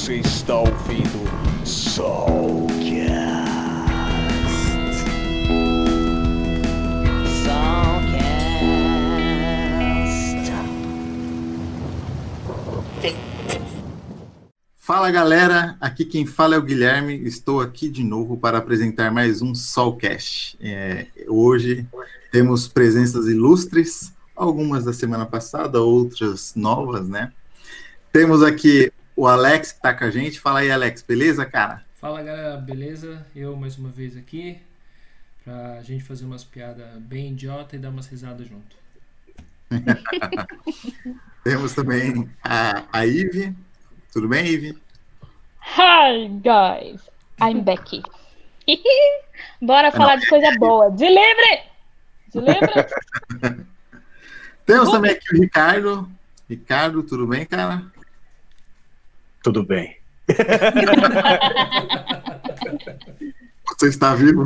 Você está ouvindo Soulcast. Fala galera, aqui quem fala é o Guilherme. Estou aqui de novo para apresentar mais um Soulcast. É, hoje temos presenças ilustres, algumas da semana passada, outras novas, né? Temos aqui o Alex que está com a gente. Fala aí, Alex, beleza, cara? Fala galera, beleza? Eu mais uma vez aqui pra gente fazer umas piadas bem idiota e dar umas risadas junto. Temos também a, a Ive. Tudo bem, Ive? Hi, guys. I'm Becky. Bora falar de coisa boa. De livre! De livre! Temos também aqui o Ricardo. Ricardo, tudo bem, cara? Tudo bem. Você está vivo?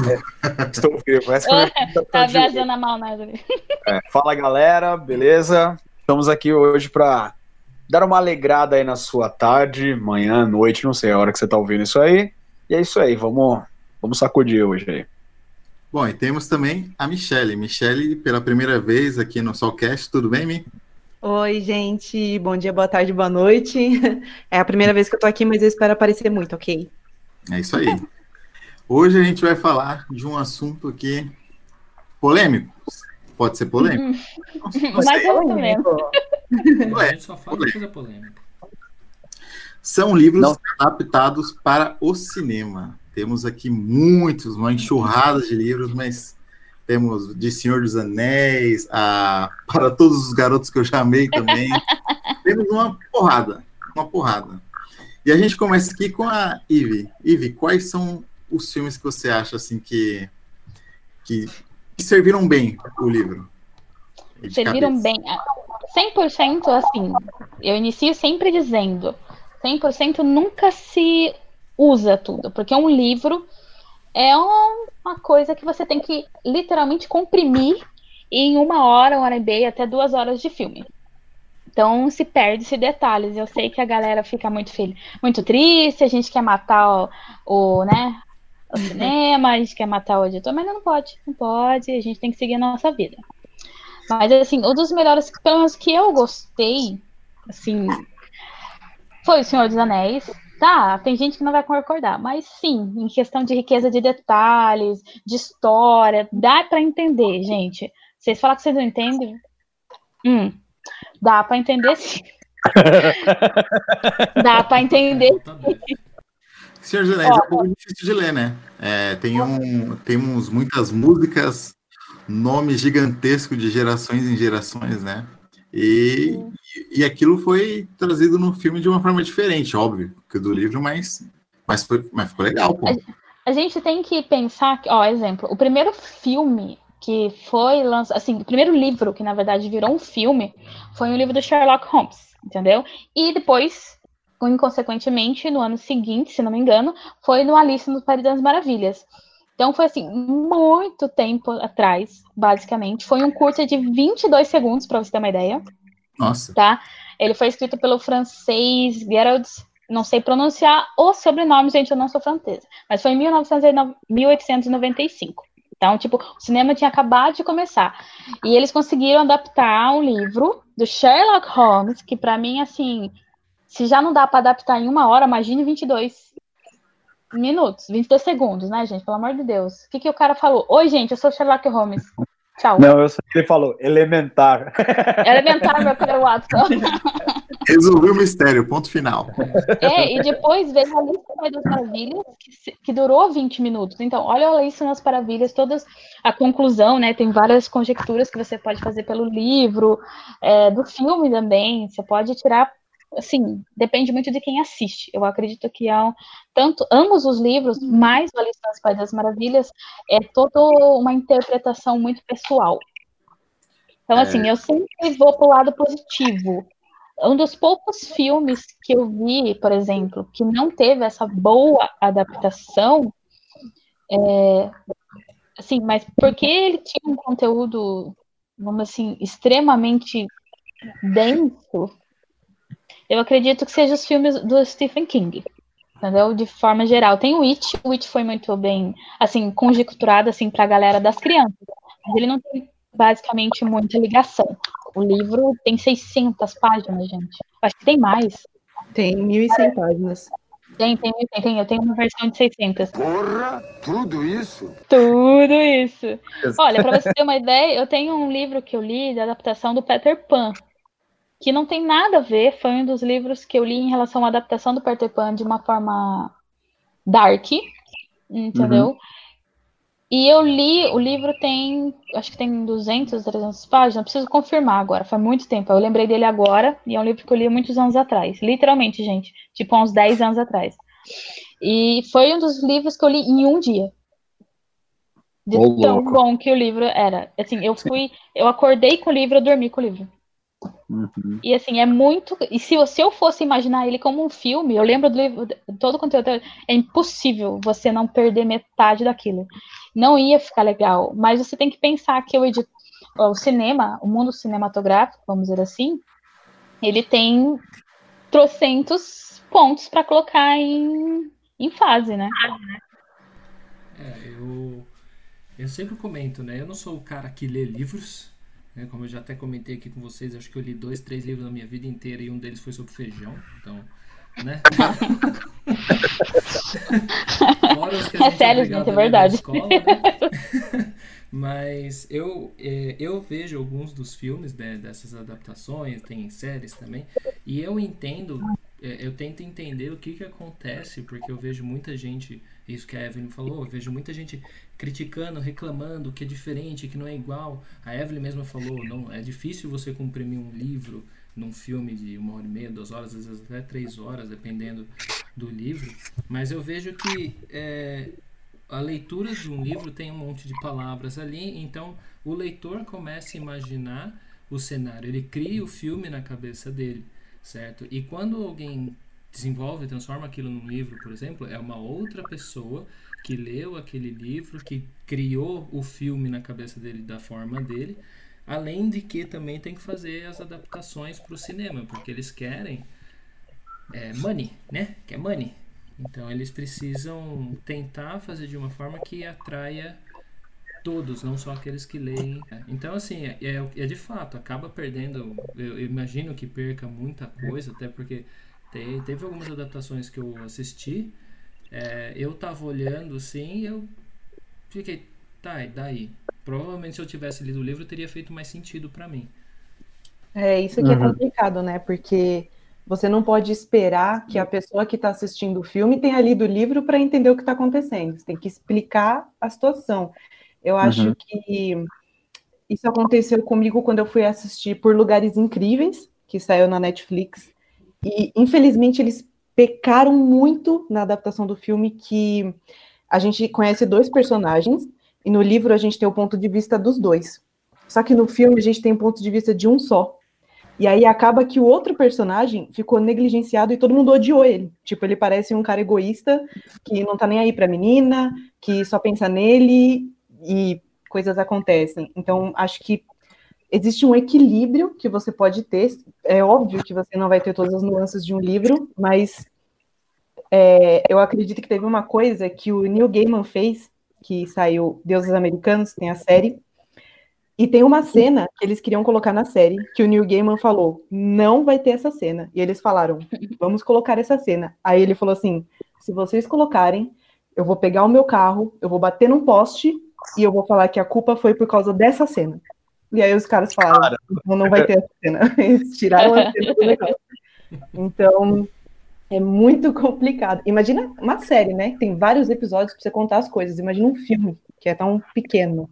Estou vivo. Essa é a minha tá viajando a maionese. É, Fala galera, beleza? Estamos aqui hoje para dar uma alegrada aí na sua tarde, manhã, noite, não sei a hora que você está ouvindo isso aí. E é isso aí, vamos, vamos sacudir hoje aí. Bom, e temos também a Michelle. Michelle, pela primeira vez aqui no Solcast, tudo bem, Mi? Oi, gente. Bom dia, boa tarde, boa noite. É a primeira vez que eu tô aqui, mas eu espero aparecer muito, ok? É isso aí. Hoje a gente vai falar de um assunto aqui polêmico. Pode ser polêmico? Não sei. Mas eu também. Ué, a gente só fala de coisa polêmica. São livros Não. adaptados para o cinema. Temos aqui muitos, uma enxurrada de livros, mas temos de Senhor dos Anéis, a para todos os garotos que eu chamei também. temos uma porrada, uma porrada. E a gente começa aqui com a Ive. Ive, quais são os filmes que você acha assim que que, que serviram bem o livro? Serviram cabeça. bem. Ah, 100% assim, eu inicio sempre dizendo, 100% nunca se usa tudo, porque um livro é um- uma coisa que você tem que literalmente comprimir em uma hora, uma hora e meia, até duas horas de filme. Então se perde-se detalhes. Eu sei que a galera fica muito feliz, muito triste, a gente quer matar o, o, né, o cinema, a gente quer matar o editor, mas não pode, não pode, a gente tem que seguir a nossa vida. Mas assim, um dos melhores, pelo menos que eu gostei, assim, foi o Senhor dos Anéis. Tá, tem gente que não vai concordar, mas sim, em questão de riqueza de detalhes, de história, dá pra entender, gente. Vocês falam que vocês não entendem? Hum, dá pra entender sim. dá pra entender. Exatamente. Senhor dos Anéis é um pouco difícil de ler, né? É, tem, um, tem uns, muitas músicas, nome gigantesco de gerações em gerações, né? E, e aquilo foi trazido no filme de uma forma diferente, óbvio, que do livro, mas, mas, foi, mas ficou legal, pô. A gente tem que pensar que, ó, exemplo, o primeiro filme que foi lançado, assim, o primeiro livro que na verdade virou um filme foi o livro do Sherlock Holmes, entendeu? E depois, inconsequentemente, no ano seguinte, se não me engano, foi no Alice no País das Maravilhas. Então foi assim, muito tempo atrás, basicamente. Foi um curta de 22 segundos, para você ter uma ideia Nossa, tá? Ele foi escrito pelo francês Gerald, não sei pronunciar o sobrenome, gente, eu não sou francesa, mas foi em 1909 1895. Então, tipo, o cinema tinha acabado de começar. E eles conseguiram adaptar um livro do Sherlock Holmes, que pra mim, assim, se já não dá pra adaptar em uma hora, imagine 22 minutos, 22 segundos, né, gente? Pelo amor de Deus. O que, que o cara falou? Oi, gente, eu sou Sherlock Holmes. Tchau. Não, eu sei que ele falou elementar. Elementar, meu caro Watson. resolveu o mistério, ponto final. É, e depois veio a lista das maravilhas, que, que durou 20 minutos. Então, olha a lista das maravilhas, todas a conclusão, né? Tem várias conjecturas que você pode fazer pelo livro, é, do filme também. Você pode tirar, assim, depende muito de quem assiste. Eu acredito que há um- tanto ambos os livros, mais o Alice nas País das Maravilhas, é toda uma interpretação muito pessoal. Então, assim, eu sempre vou pro lado positivo. Um dos poucos filmes que eu vi, por exemplo, que não teve essa boa adaptação, é, assim, mas porque ele tinha um conteúdo, vamos assim, extremamente denso, eu acredito que seja os filmes do Stephen King. Entendeu? De forma geral. Tem o It, o It foi muito bem, assim, conjecturado, assim, pra galera das crianças. Mas ele não tem basicamente muita ligação. O livro tem 600 páginas, gente. Acho que tem mais. Tem 1.100 páginas. Tem, tem, tem, tem. Eu tenho uma versão de 600. Porra, tudo isso? Tudo isso. Olha, para você ter uma ideia, eu tenho um livro que eu li de adaptação do Peter Pan, que não tem nada a ver, foi um dos livros que eu li em relação à adaptação do Peter Pan de uma forma dark, entendeu? Uhum. E eu li, o livro tem, acho que tem 200, 300 páginas, preciso confirmar agora, faz muito tempo. Eu lembrei dele agora, e é um livro que eu li muitos anos atrás. Literalmente, gente, tipo uns 10 anos atrás. E foi um dos livros que eu li em um dia. De oh, tão louco. bom que o livro era. Assim, eu fui, eu acordei com o livro, eu dormi com o livro. Uhum. E assim, é muito. E se, se eu fosse imaginar ele como um filme, eu lembro do livro, todo o conteúdo, é impossível você não perder metade daquilo. Não ia ficar legal. Mas você tem que pensar que o, edit, o cinema, o mundo cinematográfico, vamos dizer assim, ele tem trocentos pontos para colocar em, em fase, né? É, eu, eu sempre comento, né? Eu não sou o cara que lê livros, né? Como eu já até comentei aqui com vocês, acho que eu li dois, três livros na minha vida inteira e um deles foi sobre feijão. Então, né? Fora os que a é gente é sério, gente, é verdade. Escola, né? Mas eu, é, eu vejo alguns dos filmes né, dessas adaptações, tem séries também, e eu entendo, eu tento entender o que, que acontece, porque eu vejo muita gente, isso que a Evelyn falou, eu vejo muita gente criticando, reclamando que é diferente, que não é igual. A Evelyn mesma falou, não, é difícil você comprimir um livro num filme de uma hora e meia, duas horas, às vezes até três horas, dependendo do livro. Mas eu vejo que é, a leitura de um livro tem um monte de palavras ali, então o leitor começa a imaginar o cenário, ele cria o filme na cabeça dele, certo? E quando alguém desenvolve, transforma aquilo num livro, por exemplo, é uma outra pessoa que leu aquele livro, que criou o filme na cabeça dele da forma dele, além de que também tem que fazer as adaptações para o cinema, porque eles querem é, money, né? Que é money. Então eles precisam tentar fazer de uma forma que atraia todos, não só aqueles que leem. Então, assim, é, é, é de fato, acaba perdendo. Eu, eu, imagino que perca muita coisa, até porque te, teve algumas adaptações que eu assisti. É, eu tava olhando assim e eu fiquei, tá, e daí? Provavelmente se eu tivesse lido o livro teria feito mais sentido para mim. É, isso que é uhum. é complicado, né? Porque você não pode esperar que a pessoa que está assistindo o filme tenha lido o livro para entender o que está acontecendo. Você tem que explicar a situação. Eu acho uhum. que isso aconteceu comigo quando eu fui assistir Por Lugares Incríveis, que saiu na Netflix. E, infelizmente, eles pecaram muito na adaptação do filme, que a gente conhece dois personagens, e no livro a gente tem o ponto de vista dos dois. Só que no filme a gente tem o ponto de vista de um só. E aí acaba que o outro personagem ficou negligenciado e todo mundo odiou ele. Tipo, ele parece um cara egoísta que não tá nem aí pra menina, que só pensa nele e coisas acontecem. Então, acho que existe um equilíbrio que você pode ter. É óbvio que você não vai ter todas as nuances de um livro, mas é, eu acredito que teve uma coisa que o Neil Gaiman fez, que saiu Deuses Americanos, tem a série, e tem uma cena que eles queriam colocar na série, que o Neil Gaiman falou, não vai ter essa cena. E eles falaram, vamos colocar essa cena. Aí ele falou assim, se vocês colocarem, eu vou pegar o meu carro, eu vou bater num poste e eu vou falar que a culpa foi por causa dessa cena. E aí os caras falaram, então não vai ter essa cena. Eles tiraram a cena do negócio. Então, é muito complicado. Imagina uma série, né? Tem vários episódios para você contar as coisas. Imagina um filme, que é tão pequeno.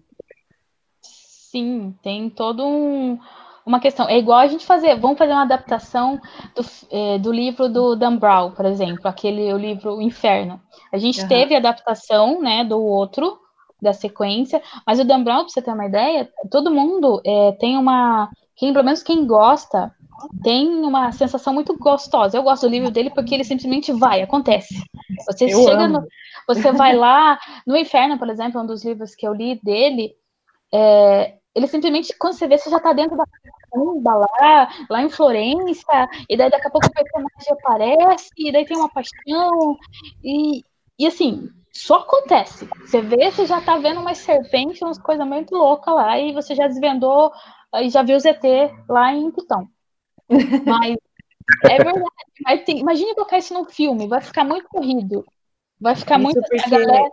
Sim, tem todo um, uma questão. É igual a gente fazer, vamos fazer uma adaptação do, é, do livro do Dan Brown, por exemplo, aquele o livro o Inferno. A gente uhum. teve adaptação, né, do outro da sequência, mas o Dan Brown, pra você ter uma ideia, todo mundo é, tem uma, quem pelo menos quem gosta tem uma sensação muito gostosa. Eu gosto do livro dele porque ele simplesmente vai, acontece. Você eu chega amo. no, você vai lá no Inferno, por exemplo, um dos livros que eu li dele, é, ele simplesmente, quando você vê, você já está dentro da tumba lá, lá em Florença, e daí daqui a pouco o personagem aparece, e daí tem uma paixão, e, e assim, só acontece. Você vê, você já tá vendo umas serpentes, umas coisas muito loucas lá, e você já desvendou e já viu o ZT lá em Pitão. Mas é verdade. Mas tem, imagine colocar isso num filme, vai ficar muito corrido. Vai ficar Isso muito. galera-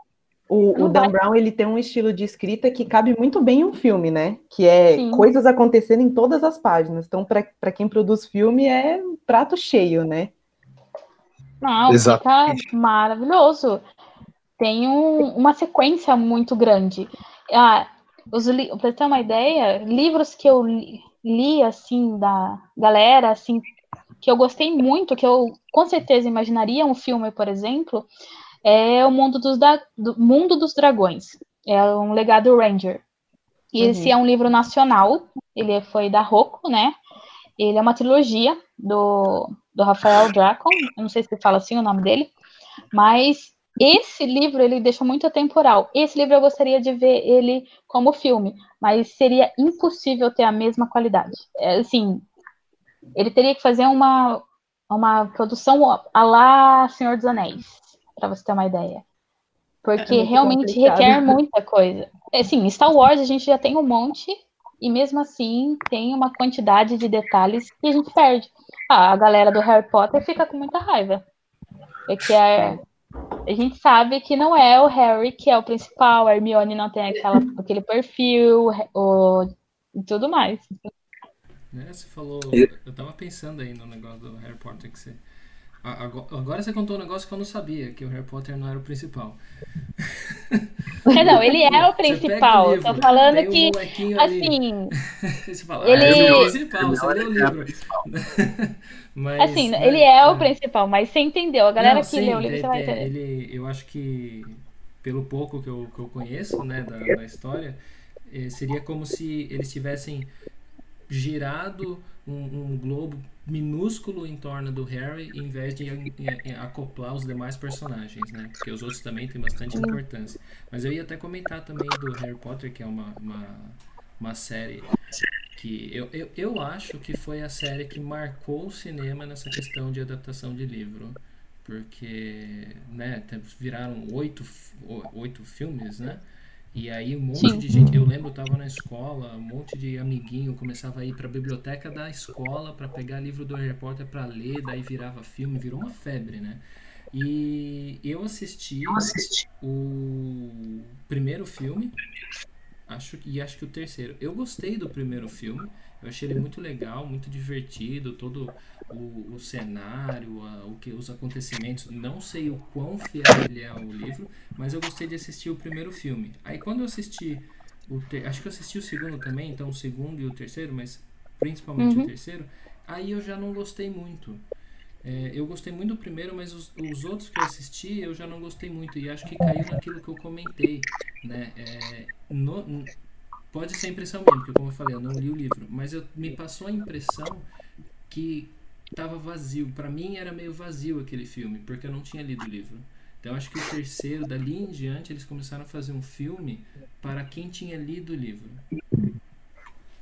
O, o Dan vai- Brown ele tem um estilo de escrita que cabe muito bem em um filme, né? Que é Sim. coisas acontecendo em todas as páginas. Então, para quem produz filme, é um prato cheio, né? Não, Exatamente. fica maravilhoso. Tem um- uma sequência muito grande. Ah, você ter uma ideia, livros que eu li, li, assim, da galera, assim, que eu gostei muito, que eu com certeza imaginaria um filme, por exemplo, é o Mundo dos, da... do Mundo dos Dragões. É um legado Ranger. E Uhum. Esse é um livro nacional, ele foi da Rocco, né? Ele é uma trilogia do, do Rafael Dracon, eu não sei se fala assim o nome dele, mas esse livro ele deixou muito atemporal. Esse livro eu gostaria de ver ele como filme, mas seria impossível ter a mesma qualidade. É, assim, ele teria que fazer uma, uma produção a lá Senhor dos Anéis, para você ter uma ideia. Porque É realmente complicado. requer muita coisa. É, Assim, Star Wars a gente já tem um monte, e mesmo assim tem uma quantidade de detalhes que a gente perde. Ah, a galera do Harry Potter fica com muita raiva. Porque a, a gente sabe que não é o Harry que é o principal, a Hermione não tem aquela, aquele perfil o, e tudo mais. Né, Você falou. Eu tava pensando aí no negócio do Harry Potter que você. Agora, agora você contou um negócio que eu não sabia, que o Harry Potter não era o principal. É, não, ele é o principal. livro, Tô falando um que, ali, assim, Você fala, ele- ah, esse é o Ele- principal, você lê o livro. Mas, assim, né, ele é o é. principal, mas você entendeu. A galera Não, que sim, lê o livro, é- você vai é, entender. Ele, eu acho que, pelo pouco que eu, que eu conheço né, da, da história, eh, seria como se eles tivessem girado um, um globo minúsculo em torno do Harry, em vez de acoplar os demais personagens, né? Porque os outros também têm bastante importância. Mas eu ia até comentar também do Harry Potter, que é uma, uma, uma série que eu, eu, eu acho que foi a série que marcou o cinema nessa questão de adaptação de livro. Porque, né, viraram oito, oito filmes, né? E aí um monte Sim. de gente, eu lembro, eu tava na escola, um monte de amiguinho começava a ir pra biblioteca da escola pra pegar livro do Harry Potter pra ler, daí virava filme, virou uma febre, né? E eu assisti o primeiro filme, acho e acho que o terceiro. Eu gostei do primeiro filme. Eu achei ele muito legal, muito divertido, todo o, o cenário, a- o que os acontecimentos. Não sei o quão fiel ele é ao livro, mas eu gostei de assistir o primeiro filme. Aí quando eu assisti o ter, acho que eu assisti o segundo também, então o segundo e o terceiro, mas principalmente Uhum. o terceiro, aí eu já não gostei muito. É, eu gostei muito do primeiro, mas os, os outros que eu assisti eu já não gostei muito. E acho que caiu naquilo que eu comentei. Né? É, no- pode ser impressão minha, porque como eu falei, eu não li o livro. Mas eu, me passou a impressão que estava vazio. Para mim era meio vazio aquele filme, porque eu não tinha lido o livro. Então acho que o terceiro, dali em diante, eles começaram a fazer um filme para quem tinha lido o livro.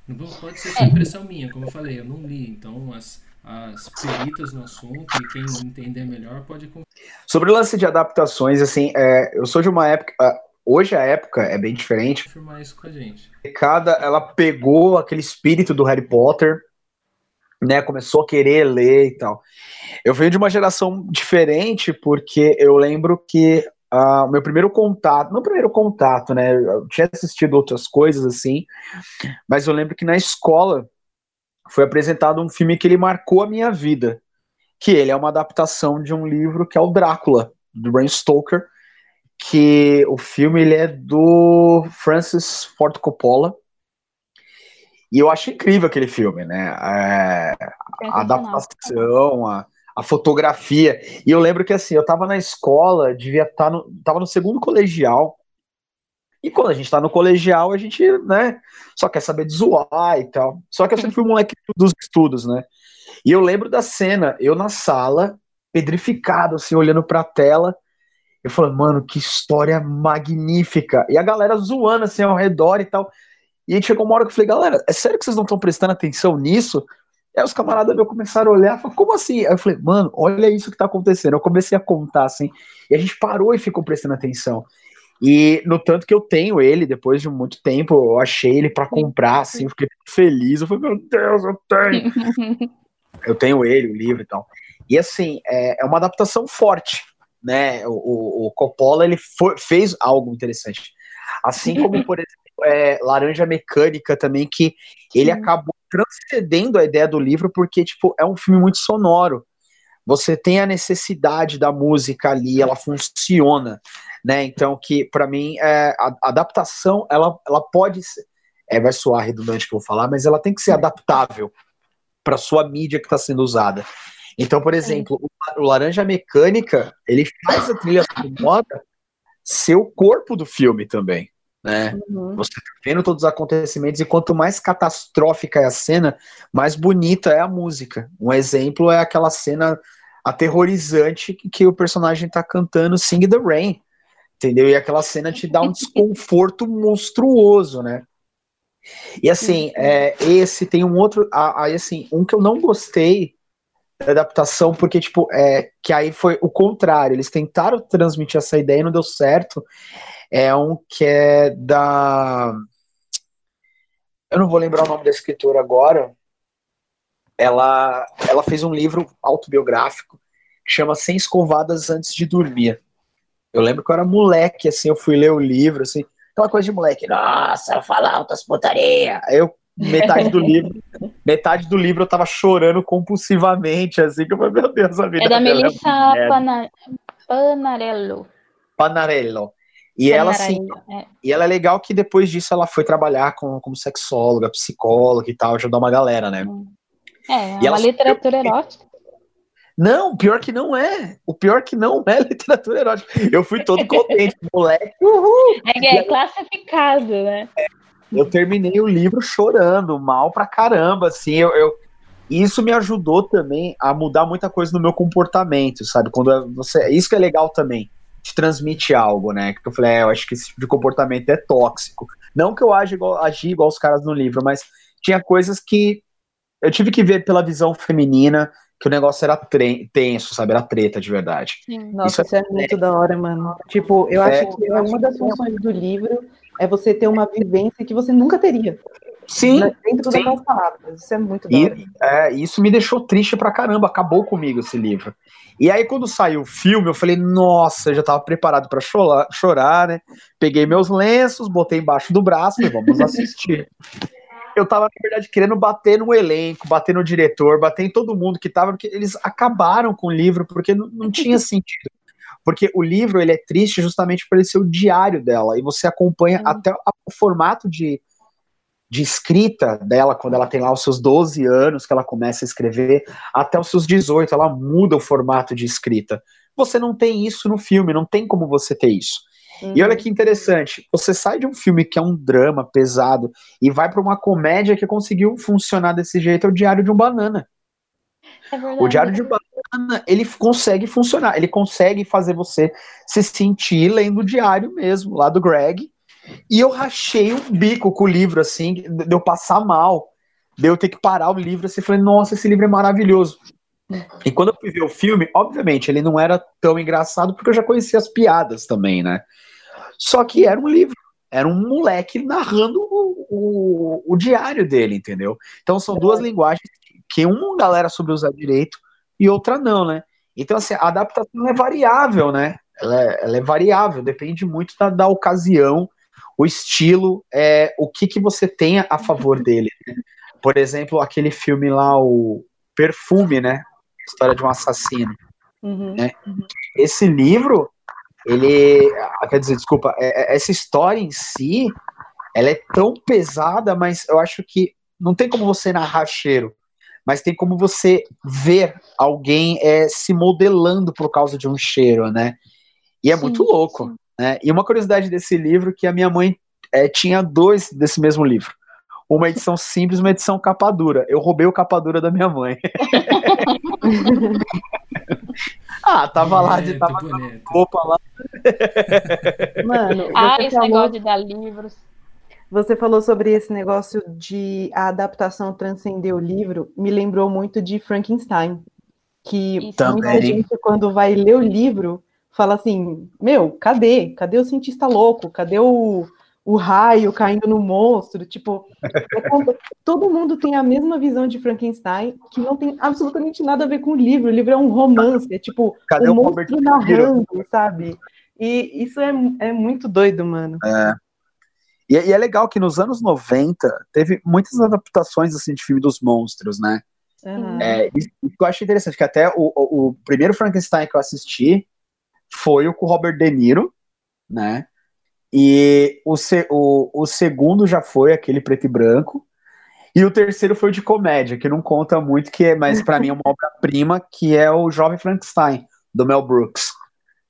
Não pode ser só impressão minha, como eu falei, eu não li. Então as, as peritas no assunto e quem entender melhor pode Sobre o lance de adaptações, assim, é, eu sou de uma época. Hoje a época é bem diferente. confirmar isso com a gente. Cada, ela pegou aquele espírito do Harry Potter, né? Começou a querer ler e tal. Eu venho de uma geração diferente porque eu lembro que o meu primeiro contato, não primeiro contato, né? Eu tinha assistido outras coisas assim, mas eu lembro que na escola foi apresentado um filme que ele marcou a minha vida, que ele é uma adaptação de um livro que é o Drácula do Bram Stoker, que o filme ele é do Francis Ford Coppola. E eu acho incrível aquele filme, né? É, a adaptação, a, a fotografia. E eu lembro que assim, eu tava na escola, devia estar no, tava no segundo colegial. E quando a gente tá no colegial, a gente, né, só quer saber de zoar e tal. Só que eu sempre fui um moleque dos estudos, né? E eu lembro da cena, eu na sala, pedrificado, assim, olhando pra tela. Eu falei, mano, que história magnífica. E a galera zoando assim ao redor e tal. E aí chegou uma hora que eu falei, galera, é sério que vocês não estão prestando atenção nisso? Aí os camaradas meus começaram a olhar, falaram, como assim? Aí eu falei, mano, olha isso que tá acontecendo. Eu comecei a contar, assim, e a gente parou e ficou prestando atenção. E no tanto que eu tenho ele, depois de muito tempo, eu achei ele para comprar, assim, eu fiquei feliz. Eu falei, meu Deus, eu tenho. eu tenho ele, o livro e tal. E assim, é, é uma adaptação forte, né? O, o, Coppola, ele foi, fez algo interessante. Assim como, por exemplo, é, Laranja Mecânica também, que ele acabou transcendendo a ideia do livro, porque, tipo, é um filme muito sonoro. Você tem a necessidade da música ali, ela funciona, né? Então, que para mim, é, a, a adaptação, ela, ela pode ser, é, vai soar redundante que eu vou falar, mas ela tem que ser adaptável para sua mídia que está sendo usada. Então, por exemplo, o, Laranja Mecânica, ele faz a trilha sonora ser o corpo do filme também, né? Uhum. Você tá vendo todos os acontecimentos e quanto mais catastrófica é a cena, mais bonita é a música. Um exemplo é aquela cena aterrorizante que, que o personagem tá cantando Sing the Rain, entendeu? E aquela cena te dá um desconforto monstruoso, né? E assim, é, esse tem um outro, aí assim, um que eu não gostei adaptação, porque tipo, é, que aí foi o contrário, eles tentaram transmitir essa ideia e não deu certo, é um que é da. Eu não vou lembrar o nome da escritora agora. Ela, ela fez um livro autobiográfico que chama Sem Escovadas Antes de Dormir. Eu lembro que eu era moleque, assim, eu fui ler o livro, assim, aquela coisa de moleque, nossa, fala altas putaria. Aí eu, metade do livro, metade do livro eu tava chorando compulsivamente, assim, que eu falei, meu Deus, a vida É da dela Melissa merda. Pana... Panarello. Panarello. E ela, assim, Panarello, é. E ela é legal que depois disso ela foi trabalhar com, como sexóloga, psicóloga e tal, ajudar uma galera, né? É, é E uma literatura erótica. Não, pior que não é. O pior que não é literatura erótica. Eu fui todo contente, moleque. Uhul! É, é classificado, né? Eu terminei o livro chorando, mal pra caramba, assim. Eu, eu- e isso me ajudou também a mudar muita coisa no meu comportamento, sabe? Quando você, isso que é legal também, te transmite algo, né? Que eu falei, é, eu acho que esse tipo de comportamento é tóxico. Não que eu agi igual, agi igual os caras no livro, mas tinha coisas que eu tive que ver pela visão feminina que o negócio era tenso, sabe? Era treta de verdade. Nossa, Isso isso é muito da hora, mano. Tipo, eu É. acho que uma das funções do livro é você ter uma vivência que você nunca teria. Sim, né, Dentro sim. daquelas palavras. Isso é muito. E é, isso me deixou triste pra caramba, acabou comigo esse livro. E aí, quando saiu o filme, eu falei, nossa, eu já tava preparado pra chorar, chorar, né? Peguei meus lenços, botei embaixo do braço e vamos assistir. Eu tava, na verdade, querendo bater no elenco, bater no diretor, bater em todo mundo que tava, porque eles acabaram com o livro, porque não, não tinha sentido. Porque o livro, ele é triste justamente por ele ser o diário dela, e você acompanha até a- o formato de, de escrita dela, quando ela tem lá os seus 12 anos, que ela começa a escrever, até os seus 18, ela muda o formato de escrita. Você não tem isso no filme, não tem como você ter isso. E olha que interessante, você sai de um filme que é um drama pesado e vai para uma comédia que conseguiu funcionar desse jeito, é o Diário de um Banana. É. O Diário de um Ele consegue funcionar, ele consegue fazer você se sentir lendo o diário mesmo, lá do Greg. E eu rachei o bico com o livro, assim, de eu passar mal, de eu ter que parar o livro, assim, falei, nossa, esse livro é maravilhoso. E quando eu fui ver o filme, obviamente, ele não era tão engraçado, porque eu já conhecia as piadas também, né? Só que era um livro, era um moleque narrando o, o, o diário dele, entendeu? Então são duas linguagens que uma galera soube usar direito e outra não, né? Então, assim, a adaptação é variável, né? Ela é, ela é variável, depende muito da, da ocasião, o estilo, é, o que, que você tenha a favor dele. né? Por exemplo, aquele filme lá, o Perfume, né? História de um assassino. Uhum. né? Esse livro, ele. ah, Quer dizer, desculpa, é- é- essa história em si, ela é tão pesada, mas eu acho que não tem como você narrar cheiro, mas tem como você ver alguém é, se modelando por causa de um cheiro, né? E é Sim, muito louco. sim. Né? E uma curiosidade desse livro que a minha mãe é, tinha dois desse mesmo livro. Uma edição simples, uma edição capa dura. Eu roubei o capa dura da minha mãe. ah, tava lá de tava roupa lá. Mano, Ah, esse negócio de dar livros. Você falou sobre esse negócio de a adaptação transcender o livro, me lembrou muito de Frankenstein, que Isso. muita Também. gente, quando vai ler o livro, fala assim: Meu, cadê? Cadê o cientista louco? Cadê o, o raio caindo no monstro? Tipo, é todo mundo tem a mesma visão de Frankenstein, que não tem absolutamente nada a ver com o livro. O livro é um romance, é tipo Cadê o o monstro narrando, sabe? E isso é, é muito doido, mano. E, e é legal que nos anos 90 teve muitas adaptações assim, de filme dos monstros, né? Aham. É, isso que eu acho interessante, que até o, o, o primeiro Frankenstein que eu assisti foi o com o Robert De Niro, né? E o, o, o segundo já foi aquele preto e branco. E o terceiro foi o de comédia, que não conta muito, que é, mas pra mim é uma obra-prima, que é o Jovem Frankenstein, do Mel Brooks.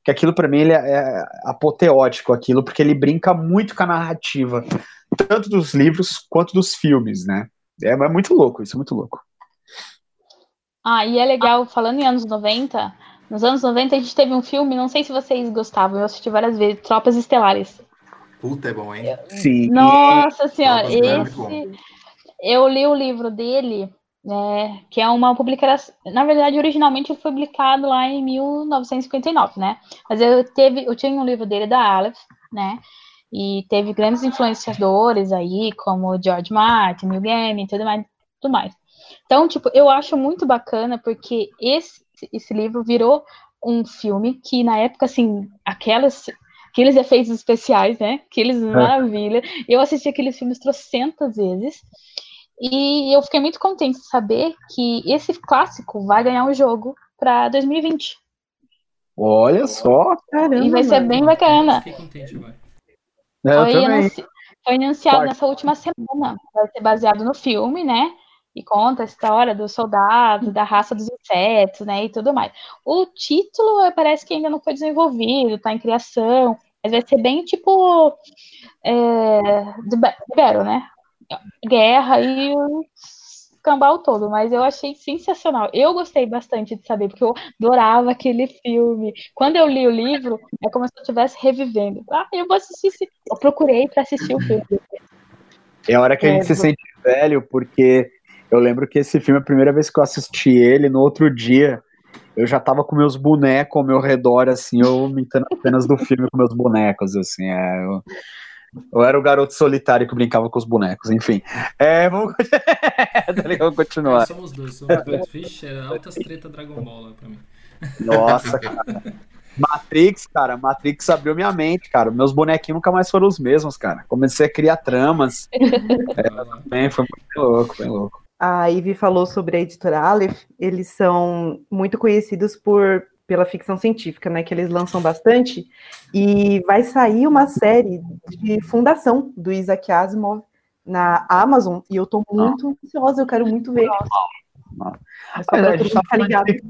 Que aquilo pra mim ele é, é apoteótico, aquilo, porque ele brinca muito com a narrativa, tanto dos livros quanto dos filmes, né? É, é muito louco, isso é muito louco. Ah, e é legal, falando em anos 90, nos anos 90 a gente teve um filme, não sei se vocês gostavam, eu assisti várias vezes, Tropas Estelares. Puta, é bom, hein? Sim. Nossa senhora, Tropas Estelares é esse eu li o livro dele, né, que é uma publicação, na verdade, originalmente foi publicado lá em 1959, né? Mas eu teve, eu tinha um livro dele da Aleph, né? E teve grandes influenciadores aí, como George Martin, Neil Gaiman, e tudo mais, tudo mais. Então, tipo, eu acho muito bacana porque esse esse livro virou um filme que na época assim, aquelas aqueles efeitos especiais, né? Aqueles maravilha. Eu assisti aqueles filmes trocentas vezes. E eu fiquei muito contente de saber que esse clássico vai ganhar um jogo para 2020. Olha só. Caramba, E vai ser mano. bem bacana. Fiquei contente agora. Eu Foi, anunci... foi anunciado Quarto. nessa última semana. Vai ser baseado no filme, né? E conta a história dos soldados, da raça dos insetos, né? E tudo mais. O título eh, parece que ainda não foi desenvolvido, tá em criação. Mas vai ser bem tipo. É, de Battle, né? Guerra e o cambal todo. Mas eu achei sensacional. Eu gostei bastante de saber, porque eu adorava aquele filme. Quando eu li o livro, é como se eu estivesse revivendo. Ah, eu vou assistir. esse- Eu procurei para assistir o filme. É a hora que a gente É, se sente velho, porque eu lembro que esse filme, a primeira vez que eu assisti ele, no outro dia, eu já tava com meus bonecos ao meu redor, assim, eu imitando apenas do filme com meus bonecos, assim, é, eu, eu era o garoto solitário que brincava com os bonecos, enfim. É, vamos, Tá vamos continuar. É, somos dois, somos dois. Vixe, é altas treta Dragon Ball lá pra mim. Nossa, cara. Matrix, cara, Matrix abriu minha mente, cara. Meus bonequinhos nunca mais foram os mesmos, cara. Comecei a criar tramas. Bem, foi muito louco, bem louco. A Ivy falou sobre a editora Aleph, eles são muito conhecidos por pela ficção científica, né, que eles lançam bastante, e vai sair uma série de fundação do Isaac Asimov na Amazon, e eu tô muito ansiosa, eu quero muito ver. Mas a gente tá ligado. de,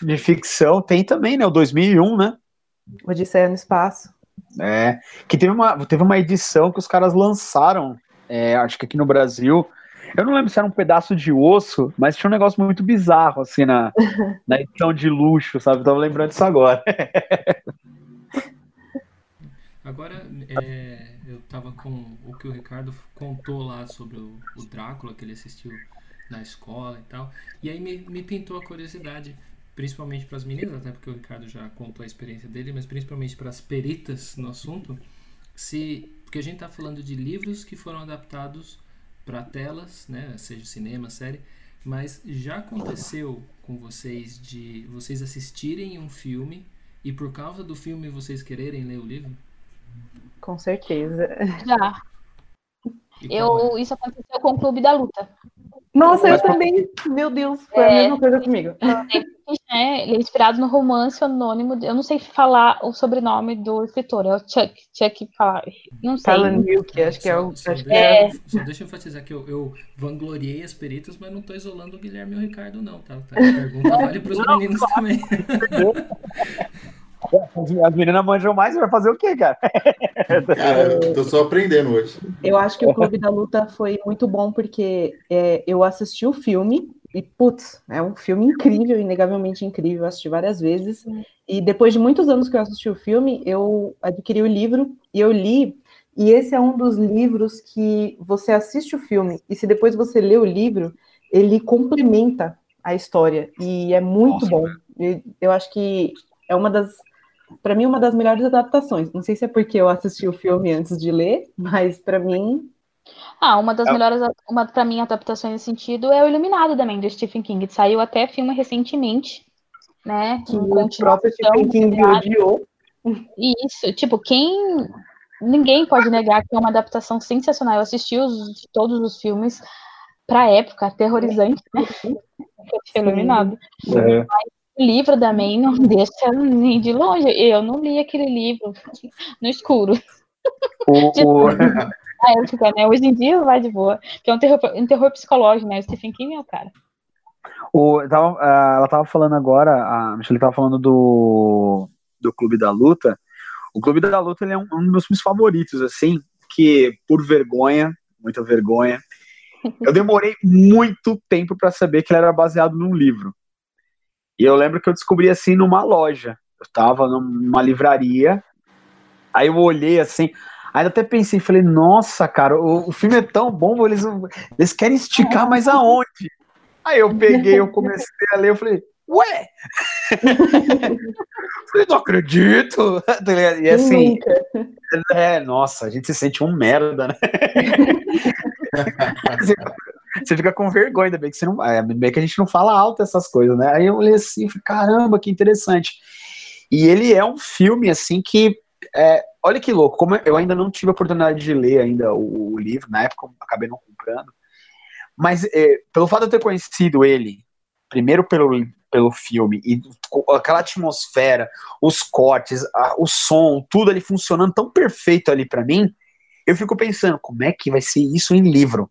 de ficção, tem também, né? O 2001, né? Odisseia no espaço. É, que teve uma, teve uma edição que os caras lançaram, é, acho que aqui no Brasil. Eu não lembro se era um pedaço de osso, mas tinha um negócio muito bizarro, assim, na, na edição de luxo, sabe? Eu tava lembrando disso agora. Agora, é, eu tava com o que o Ricardo contou lá sobre o, o Drácula, que ele assistiu na escola e tal. E aí me, me pintou a curiosidade, principalmente para as meninas, até porque o Ricardo já contou a experiência dele, mas principalmente para as peritas no assunto, se porque a gente tá falando de livros que foram adaptados para telas, né, seja cinema, série, mas já aconteceu com vocês de vocês assistirem um filme e por causa do filme vocês quererem ler o livro? Com certeza. Já. E qual é? Eu, isso aconteceu com o Clube da Luta. Nossa, eu também. Meu Deus, foi a É. mesma coisa comigo. É, ele é inspirado no romance anônimo. Eu não sei falar o sobrenome do escritor, é o Chuck. Chuck falar. Não sei. Talan Milk, acho que é o. só Acho que deixa, é. Só deixa eu enfatizar que eu, eu vangloriei as peritas, mas não tô isolando o Guilherme e o Ricardo, não, tá? tá? A pergunta vale pros meninos também. As meninas manjam mais, vai fazer o quê, cara? Cara, eu tô só aprendendo hoje. Eu acho que o Clube da Luta foi muito bom porque é, eu assisti o filme e, putz, é um filme incrível, inegavelmente incrível. Eu assisti várias vezes. E depois de muitos anos que eu assisti o filme, eu adquiri o livro e eu li E esse é um dos livros que você assiste o filme e se depois você lê o livro, ele complementa a história e é muito Nossa, bom. Eu acho que é uma das, para mim, uma das melhores adaptações. Não sei se é porque eu assisti o filme antes de ler, mas para mim ah, uma das é. melhores, uma para mim adaptações nesse sentido é o Iluminado também do Stephen King. Saiu até filme recentemente, né? Que o próprio Stephen King odiou. Isso, tipo, quem ninguém pode negar que é uma adaptação sensacional. Eu assisti os, todos os filmes para época, aterrorizante, né? Iluminado. É. Mas o livro também não deixa nem de longe. Eu não li aquele livro no escuro. O, o... Ah, eu fico, né? Hoje em dia vai de boa. Que é um terror, um terror psicológico, né? O Stephen King é o cara. O, tava, ela tava falando agora, a Michelle tava falando do, do Clube da Luta. O Clube da Luta ele é um, um dos meus filmes favoritos, assim, que por vergonha, muita vergonha, eu demorei muito tempo para saber que ele era baseado num livro. E eu lembro que eu descobri assim numa loja. Eu tava numa livraria, aí eu olhei assim, Aí até pensei, falei, nossa, cara, o, o filme é tão bom, eles, eles querem esticar, mas aonde? Aí eu peguei, eu comecei a ler, eu falei, ué? falei, não acredito. Tá e assim, é, nossa, a gente se sente um merda, né? você fica com vergonha, ainda bem que você não. É, bem que a gente não fala alto essas coisas, né? Aí eu olhei assim, falei, caramba, que interessante. E ele é um filme, assim, que é, olha que louco, como eu ainda não tive a oportunidade de ler ainda o, o livro, na época eu acabei não comprando, mas é, pelo fato de eu ter conhecido ele, primeiro pelo, pelo filme, e aquela atmosfera, os cortes, a, o som, tudo ali funcionando tão perfeito ali para mim, eu fico pensando, como é que vai ser isso em livro?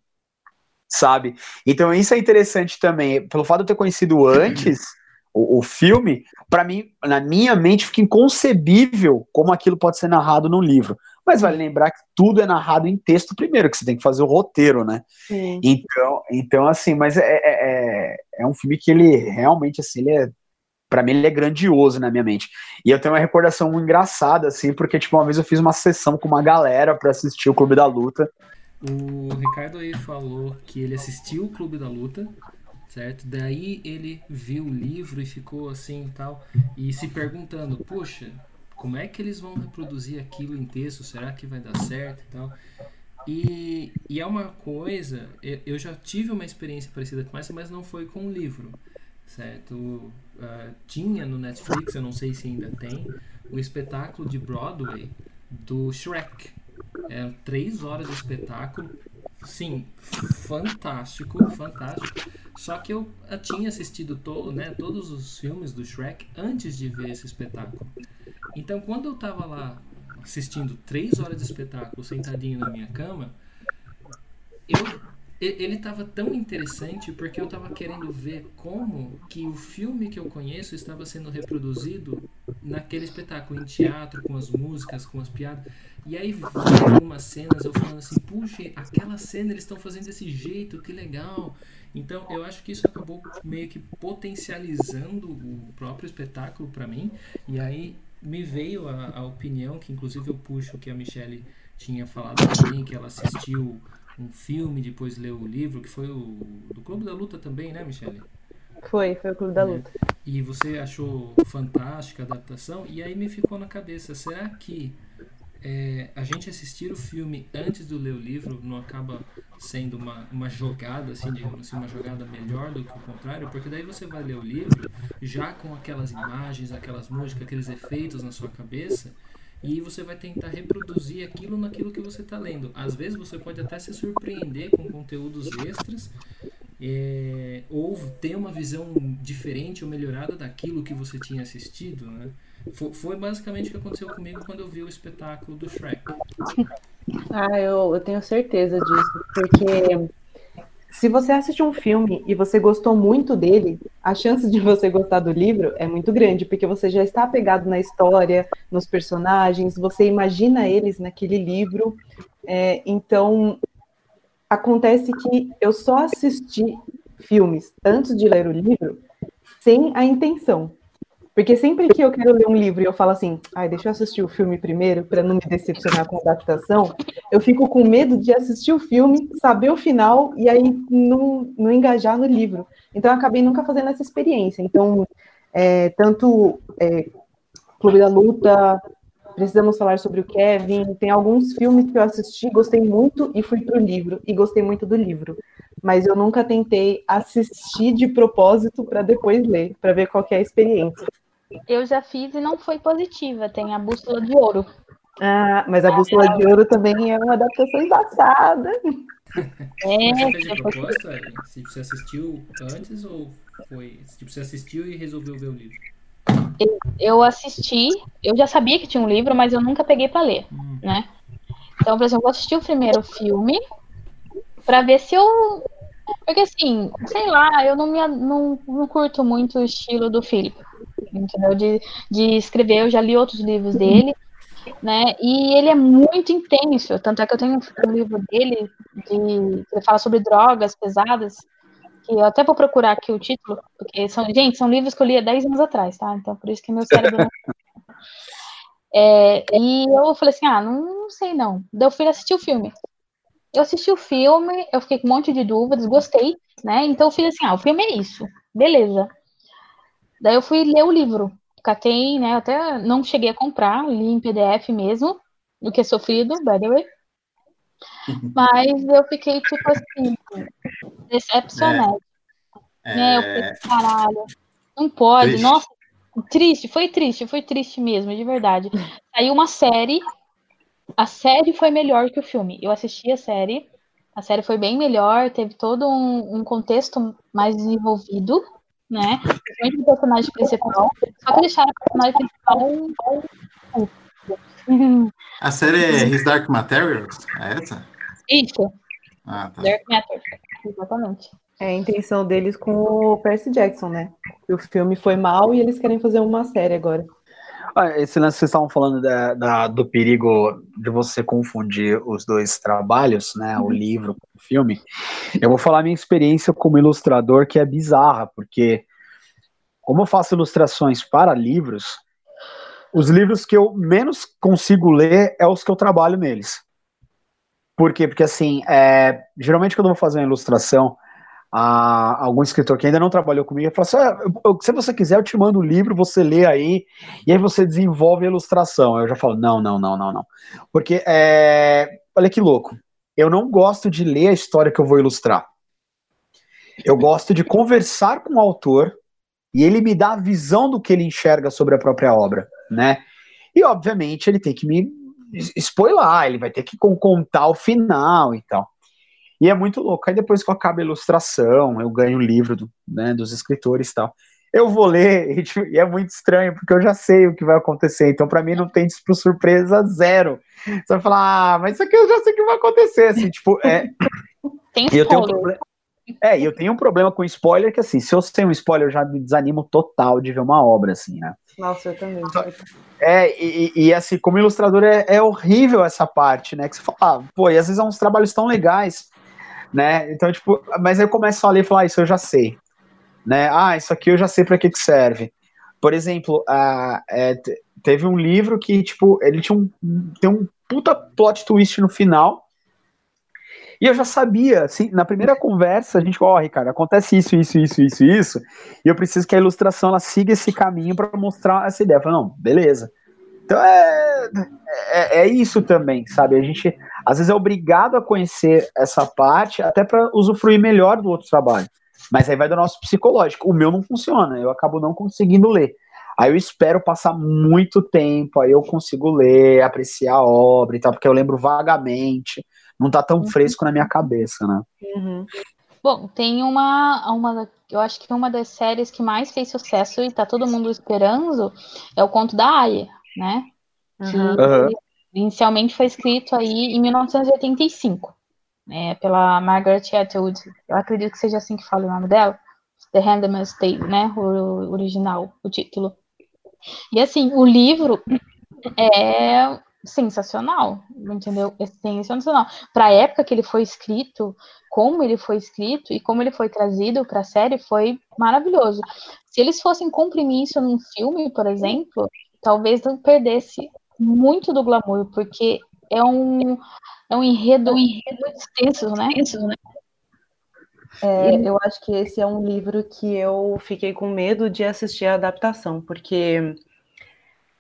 Sabe? Então isso é interessante também, pelo fato de eu ter conhecido antes o, o filme, para mim, na minha mente, fica inconcebível como aquilo pode ser narrado no livro. Mas vale lembrar que tudo é narrado em texto primeiro, que você tem que fazer o roteiro, né? Sim. Então, então, assim, mas é, é, é, é um filme que ele realmente, assim, ele é para mim ele é grandioso na minha mente. E eu tenho uma recordação engraçada, assim, porque, tipo, uma vez eu fiz uma sessão com uma galera para assistir o Clube da Luta. O Ricardo aí falou que ele assistiu o Clube da Luta, certo? Daí ele viu o livro e ficou assim e tal, e se perguntando, poxa, como é que eles vão reproduzir aquilo em texto? Será que vai dar certo e tal? E, e é uma coisa, eu já tive uma experiência parecida com essa, mas não foi com o livro, certo? Uh, tinha no Netflix, eu não sei se ainda tem, o espetáculo de Broadway do Shrek. É três horas de espetáculo, sim, fantástico, fantástico. Só que eu tinha assistido todo, né, todos os filmes do Shrek antes de ver esse espetáculo. Então, quando eu tava lá assistindo três horas de espetáculo sentadinho na minha cama, eu ele estava tão interessante porque eu estava querendo ver como que o filme que eu conheço estava sendo reproduzido naquele espetáculo, em teatro, com as músicas, com as piadas. E aí algumas cenas eu falando assim, puxa, aquela cena eles estão fazendo desse jeito, que legal. Então eu acho que isso acabou meio que potencializando o próprio espetáculo para mim. E aí me veio a, a opinião, que inclusive eu puxo que a Michelle tinha falado também, que ela assistiu um filme, depois leu o livro, que foi o do Clube da Luta também, né, Michele? Foi, foi o Clube da é. Luta. E você achou fantástica a adaptação, e aí me ficou na cabeça, será que é, a gente assistir o filme antes de ler o livro não acaba sendo uma, uma jogada, assim, digamos assim, uma jogada melhor do que o contrário? Porque daí você vai ler o livro já com aquelas imagens, aquelas músicas, aqueles efeitos na sua cabeça, e você vai tentar reproduzir aquilo naquilo que você está lendo. Às vezes você pode até se surpreender com conteúdos extras é, ou ter uma visão diferente ou melhorada daquilo que você tinha assistido, né? Foi, foi, basicamente o que aconteceu comigo quando eu vi o espetáculo do Shrek. Ah, eu, eu tenho certeza disso, porque se você assiste um filme e você gostou muito dele, a chance de você gostar do livro é muito grande, porque você já está apegado na história, nos personagens, você imagina eles naquele livro. É, então, acontece que eu só assisti filmes antes de ler o livro sem a intenção. Porque sempre que eu quero ler um livro e eu falo assim, ai, deixa eu assistir o filme primeiro, para não me decepcionar com a adaptação, eu fico com medo de assistir o filme, saber o final e aí não, não engajar no livro. Então eu acabei nunca fazendo essa experiência. Então, é, tanto é, Clube da Luta, precisamos falar sobre o Kevin, tem alguns filmes que eu assisti, gostei muito e fui para o livro, e gostei muito do livro. Mas eu nunca tentei assistir de propósito para depois ler, para ver qual é a experiência. Eu já fiz e não foi positiva. Tem a Bússola de Ouro. Ah, mas a Bússola de Ouro também é uma adaptação embaçada. É, você fez de proposta? Se você assistiu antes ou foi? Tipo, você assistiu e resolveu ver o livro? Eu assisti, eu já sabia que tinha um livro, mas eu nunca peguei para ler, hum. né? Então, por exemplo, eu assisti o primeiro filme para ver se eu. Porque assim, sei lá, eu não, me, não, não curto muito o estilo do Philip entendeu? De, de escrever, eu já li outros livros dele, né? E ele é muito intenso, tanto é que eu tenho um livro dele de, que fala sobre drogas pesadas, que eu até vou procurar aqui o título, porque são, gente, são livros que eu li há 10 anos atrás, tá? Então por isso que meu cérebro. É, e eu falei assim, ah, não, não sei não. Daí eu fui assistir o filme. Eu assisti o filme, eu fiquei com um monte de dúvidas, gostei, né? Então eu fiz assim, ah, o filme é isso, beleza. Daí eu fui ler o livro. Catei, né? Até não cheguei a comprar, li em PDF mesmo, do que é sofrido, by the way. Mas eu fiquei, tipo assim, decepcionada. É. Né? Eu falei, caralho, não pode. Triste. Nossa, triste, foi triste, foi triste mesmo, de verdade. Saiu uma série, a série foi melhor que o filme. Eu assisti a série, a série foi bem melhor, teve todo um, um contexto mais desenvolvido né? Principalmente o personagem principal. Só que deixaram o personagem principal. A série é His Dark Materials? É essa? Isso. Ah, tá. Dark Matter. Exatamente. É a intenção deles com o Percy Jackson, né? O filme foi mal e eles querem fazer uma série agora. Ah, esse lance que vocês estavam falando da, da, do perigo de você confundir os dois trabalhos, né, o uhum. livro com o filme, eu vou falar minha experiência como ilustrador, que é bizarra, porque como eu faço ilustrações para livros, os livros que eu menos consigo ler é os que eu trabalho neles. Por quê? Porque, assim, é, geralmente quando eu vou fazer uma ilustração, a algum escritor que ainda não trabalhou comigo, ele falou assim: ah, se você quiser, eu te mando o um livro, você lê aí, e aí você desenvolve a ilustração. Eu já falo: não, não, não, não, não. Porque, é... olha que louco, eu não gosto de ler a história que eu vou ilustrar. Eu gosto de conversar com o autor e ele me dá a visão do que ele enxerga sobre a própria obra, né? E, obviamente, ele tem que me spoiler, ele vai ter que contar o final e tal. E é muito louco. Aí depois que eu acabo a ilustração, eu ganho o livro do, né, dos escritores e tal. Eu vou ler e, tipo, e, é muito estranho, porque eu já sei o que vai acontecer. Então, para mim, não tem tipo, surpresa zero. Você vai falar, ah, mas isso aqui eu já sei o que vai acontecer. Assim, tipo, é. Tem e eu tenho um problema. É, e eu tenho um problema com spoiler, que assim, se eu tenho um spoiler, eu já me desanimo total de ver uma obra, assim, né? Nossa, eu também. É, e, e assim, como ilustrador é, é, horrível essa parte, né? Que você fala, ah, pô, e às vezes é uns trabalhos tão legais né? Então, tipo, mas aí eu começo a ler e falar, ah, isso eu já sei, né? Ah, isso aqui eu já sei para que que serve. Por exemplo, uh, é, teve um livro que, tipo, ele tinha um, tem um puta plot twist no final, e eu já sabia, assim, na primeira conversa, a gente, ó, oh, Ricardo, acontece isso, isso, isso, isso, isso, e eu preciso que a ilustração ela siga esse caminho para mostrar essa ideia. Eu falei, não, beleza. Então é, é, é, isso também, sabe? A gente às vezes é obrigado a conhecer essa parte até para usufruir melhor do outro trabalho. Mas aí vai do nosso psicológico. O meu não funciona, eu acabo não conseguindo ler. Aí eu espero passar muito tempo, aí eu consigo ler, apreciar a obra e tal, porque eu lembro vagamente, não tá tão uhum. fresco na minha cabeça, né? Uhum. Bom, tem uma, uma, eu acho que uma das séries que mais fez sucesso e tá todo mundo esperando é o Conto da Aya, né? Uhum. uhum. Inicialmente foi escrito aí em 1985, né, pela Margaret Atwood. Eu acredito que seja assim que fala o nome dela. The Handmaid's Tale, né, o original, o título. E assim, o livro é sensacional, entendeu? É sensacional. Para a época que ele foi escrito, como ele foi escrito e como ele foi trazido para a série foi maravilhoso. Se eles fossem comprimir isso num filme, por exemplo, talvez não perdesse muito do glamour, porque é um, é um enredo, um enredo extenso, né? né? É, eu acho que esse é um livro que eu fiquei com medo de assistir a adaptação, porque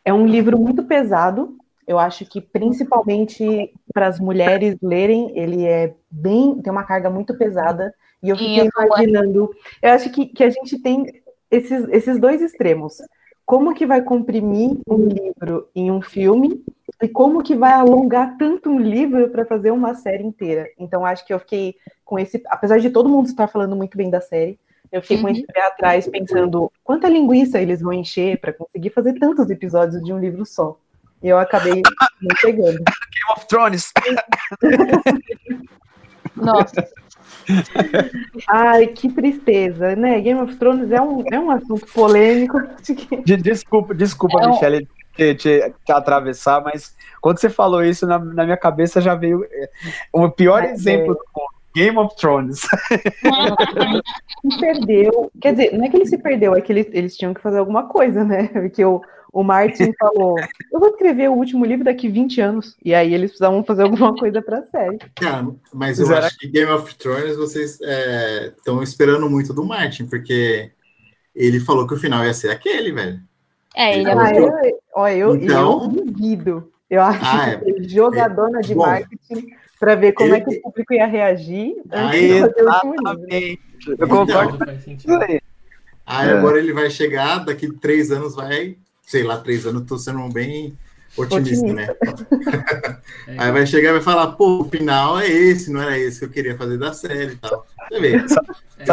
é um livro muito pesado. Eu acho que principalmente para as mulheres lerem, ele é bem, tem uma carga muito pesada. E eu fiquei imaginando, eu acho que, que a gente tem esses, esses dois extremos. Como que vai comprimir um livro em um filme e como que vai alongar tanto um livro para fazer uma série inteira. Então acho que eu fiquei com esse, apesar de todo mundo estar falando muito bem da série, eu fiquei uhum. com esse pé atrás pensando quanta linguiça eles vão encher para conseguir fazer tantos episódios de um livro só. E eu acabei me pegando. Game of Thrones. Nossa. Ai, que tristeza, né? Game of Thrones é um, é um assunto polêmico. Desculpa, desculpa, é um... Michelle, te, te, te, atravessar, mas quando você falou isso, na, na minha cabeça já veio é, o pior é, exemplo é. do mundo. Game of Thrones. se perdeu. Quer dizer, não é que ele se perdeu, é que eles, eles tinham que fazer alguma coisa, né? Porque o, o Martin falou: Eu vou escrever o último livro daqui 20 anos. E aí eles precisavam fazer alguma coisa para a série. Cara, mas eu acho que Game of Thrones vocês estão é, esperando muito do Martin, porque ele falou que o final ia ser aquele, velho. É, ele, ele ah, eu, ó, eu, então... eu duvido. Eu acho ah, é, que jogadona é, de bom, marketing para ver como é que o público ia reagir último livro. Eu concordo. Então, aí agora ele vai chegar, daqui três anos vai sei lá, três anos, tô sendo bem otimista, otimista. né? É. Aí vai chegar e vai falar, pô, o final é esse, não era esse que eu queria fazer da série e tal. Você vê. isso,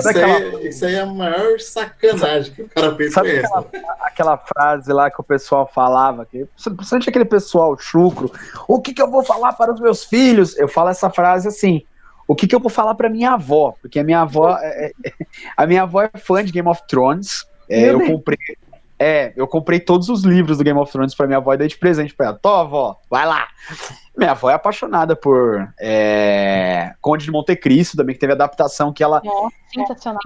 aquela... aí, isso aí é a maior sacanagem que o cara fez Sabe com aquela, essa. Aquela frase lá que o pessoal falava, que, principalmente aquele pessoal chucro, o que, que eu vou falar para os meus filhos? Eu falo essa frase assim, o que, que eu vou falar para minha avó? Porque a minha avó, é, é, a minha avó é fã de Game of Thrones. É, eu comprei, é, eu comprei todos os livros do Game of Thrones pra minha avó e dei de presente pra ela. Tô, avó, vai lá. Minha avó é apaixonada por é, Conde de Monte Cristo, também que teve adaptação que ela. É, sensacional.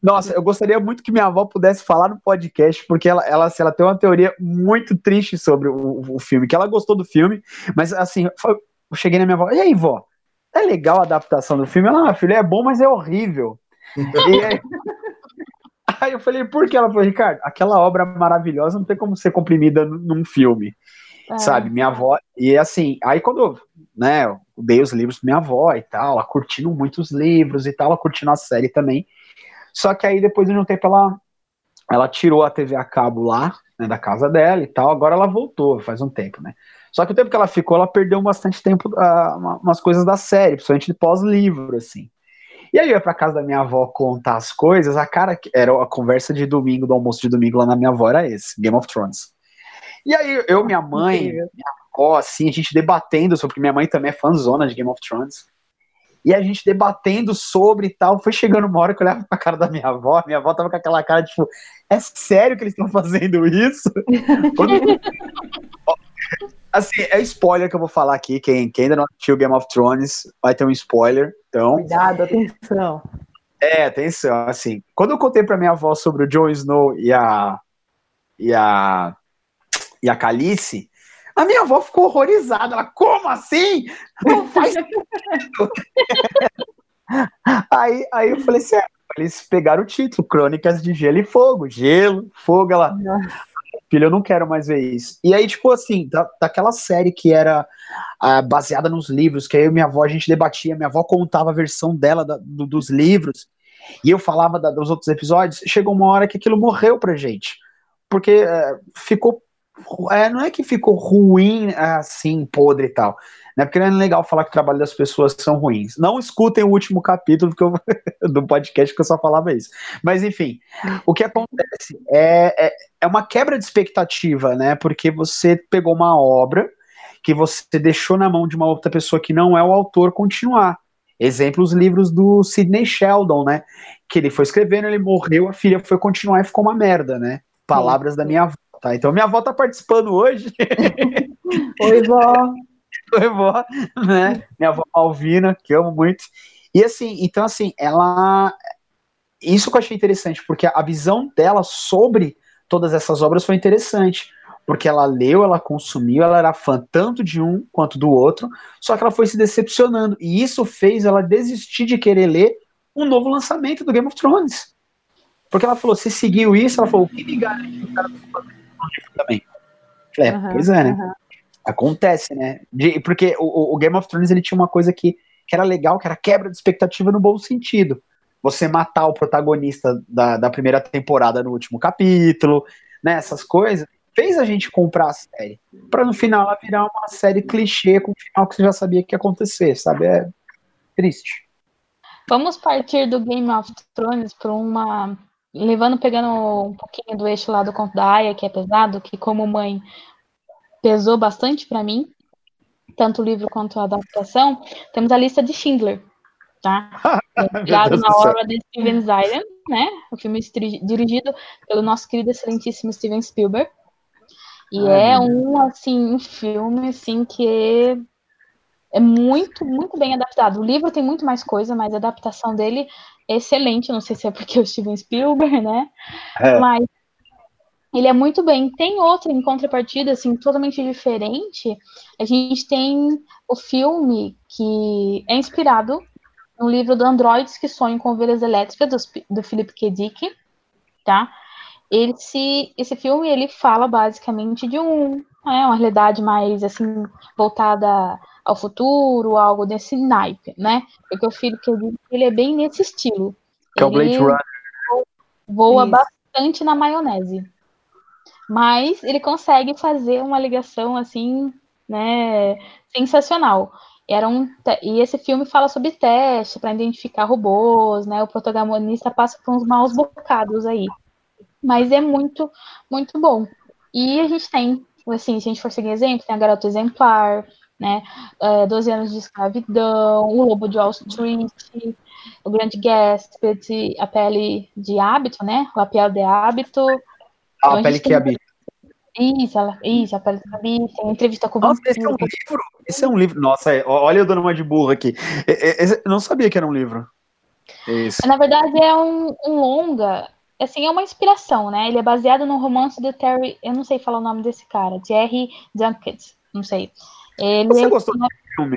Nossa, eu gostaria muito que minha avó pudesse falar no podcast, porque ela, ela, assim, ela tem uma teoria muito triste sobre o, o filme, que ela gostou do filme, mas assim, eu cheguei na minha avó, e aí, vó? É legal a adaptação do filme? Ela, ah, filho, é bom, mas é horrível. e aí, Aí eu falei, por que? Ela falou, Ricardo, aquela obra maravilhosa não tem como ser comprimida num filme. É. Sabe, minha avó. E assim, aí quando né, eu dei os livros pra minha avó e tal, ela curtindo muitos livros e tal, ela curtindo a série também. Só que aí depois de um tempo ela, ela tirou a TV a cabo lá, né, da casa dela e tal, agora ela voltou, faz um tempo, né? Só que o tempo que ela ficou, ela perdeu bastante tempo, uh, umas coisas da série, principalmente pós-livro, assim. E aí eu ia pra casa da minha avó contar as coisas, a cara era a conversa de domingo, do almoço de domingo lá na minha avó era esse, Game of Thrones. E aí eu, minha mãe, minha avó, assim, a gente debatendo sobre, porque minha mãe também é fãzona de Game of Thrones. E a gente debatendo sobre e tal, foi chegando uma hora que eu olhava pra cara da minha avó, minha avó tava com aquela cara, tipo, é sério que eles estão fazendo isso? Assim, é spoiler que eu vou falar aqui. Quem, quem ainda não assistiu Game of Thrones vai ter um spoiler. Então. Cuidado, atenção. É, atenção. Assim, quando eu contei pra minha avó sobre o Jon Snow e a. e a. e a Calice, a minha avó ficou horrorizada. Ela, como assim? Não faz aí, aí eu falei assim: é, eles pegaram o título, Crônicas de Gelo e Fogo. Gelo, fogo, ela. Nossa filho, eu não quero mais ver isso. E aí, tipo assim, da, daquela série que era uh, baseada nos livros, que aí minha avó, a gente debatia, minha avó contava a versão dela da, do, dos livros, e eu falava da, dos outros episódios, chegou uma hora que aquilo morreu pra gente. Porque uh, ficou. É, não é que ficou ruim, assim, podre e tal. Né? Porque não é legal falar que o trabalho das pessoas são ruins. Não escutem o último capítulo eu, do podcast que eu só falava isso. Mas enfim, o que acontece é, é, é uma quebra de expectativa, né? Porque você pegou uma obra que você deixou na mão de uma outra pessoa que não é o autor continuar. Exemplo, os livros do Sidney Sheldon, né? Que ele foi escrevendo, ele morreu, a filha foi continuar e ficou uma merda, né? Palavras Sim. da minha avó, tá? Então minha avó tá participando hoje. Oi, vó. Oi, vó, né? Minha avó Malvina, que amo muito. E assim, então assim, ela isso que eu achei interessante, porque a visão dela sobre todas essas obras foi interessante. Porque ela leu, ela consumiu, ela era fã tanto de um quanto do outro, só que ela foi se decepcionando. E isso fez ela desistir de querer ler um novo lançamento do Game of Thrones. Porque ela falou, se seguiu isso, ela falou, o que me garante que o cara vai fazer também? Falei, é, Aham, pois é, né? aham. Acontece, né? De- porque o, o Game of Thrones ele tinha uma coisa que, que era legal, que era quebra de expectativa no bom sentido. Você matar o protagonista da, da primeira temporada no último capítulo, né? Essas coisas, fez a gente comprar a série. Pra no final ela virar uma série clichê com um final que você já sabia que ia acontecer, sabe? É triste. Vamos partir do Game of Thrones para uma. Levando, pegando um pouquinho do eixo lá do conto da Aya, que é pesado, que como mãe pesou bastante para mim, tanto o livro quanto a adaptação. Temos a lista de Schindler, tá? Baseado na obra de Steven Zayden, né? O filme dirigido pelo nosso querido, excelentíssimo Steven Spielberg. E Ai, é um, assim, um filme, assim, que é, é muito, muito bem adaptado. O livro tem muito mais coisa, mas a adaptação dele é excelente. Não sei se é porque é o Steven Spielberg, né? É. Mas ele é muito bem. Tem outro em contrapartida, assim, totalmente diferente. A gente tem o filme que é inspirado no livro do Androides que Sonham com Ovelhas Elétricas, do, do Philip K. Dick, tá? Esse, esse filme, ele fala basicamente de um, é, uma realidade mais, assim, voltada ao futuro, algo desse naipe, né? Porque o Philip K. Dick, ele é bem nesse estilo. Que é o Blade Runner. voa Isso. bastante na maionese. Mas ele consegue fazer uma ligação assim, né, sensacional. Era um e esse filme fala sobre teste para identificar robôs, né? O protagonista passa por uns maus bocados aí. Mas é muito, muito bom. E a gente tem, assim, se a gente for seguir exemplo, tem a Garota Exemplar, né? É, 12 anos de escravidão, o Lobo de Wall Street, o Grande Gatsby, a pele de hábito, né? O Apel de hábito. Ah, a a pele que tem- habita. Isso, ela, isso, a pele de hábito, tem entrevista com o Nossa, esse é um livro? Esse é um livro. Nossa, é- olha eu dando uma de burro aqui. É- é- esse- eu não sabia que era um livro. Esse. Na verdade, é um, um longa, assim, é uma inspiração, né? Ele é baseado no romance de Terry, eu não sei falar o nome desse cara, Jerry Dunkett, não sei. Ele, Você gostou do filme?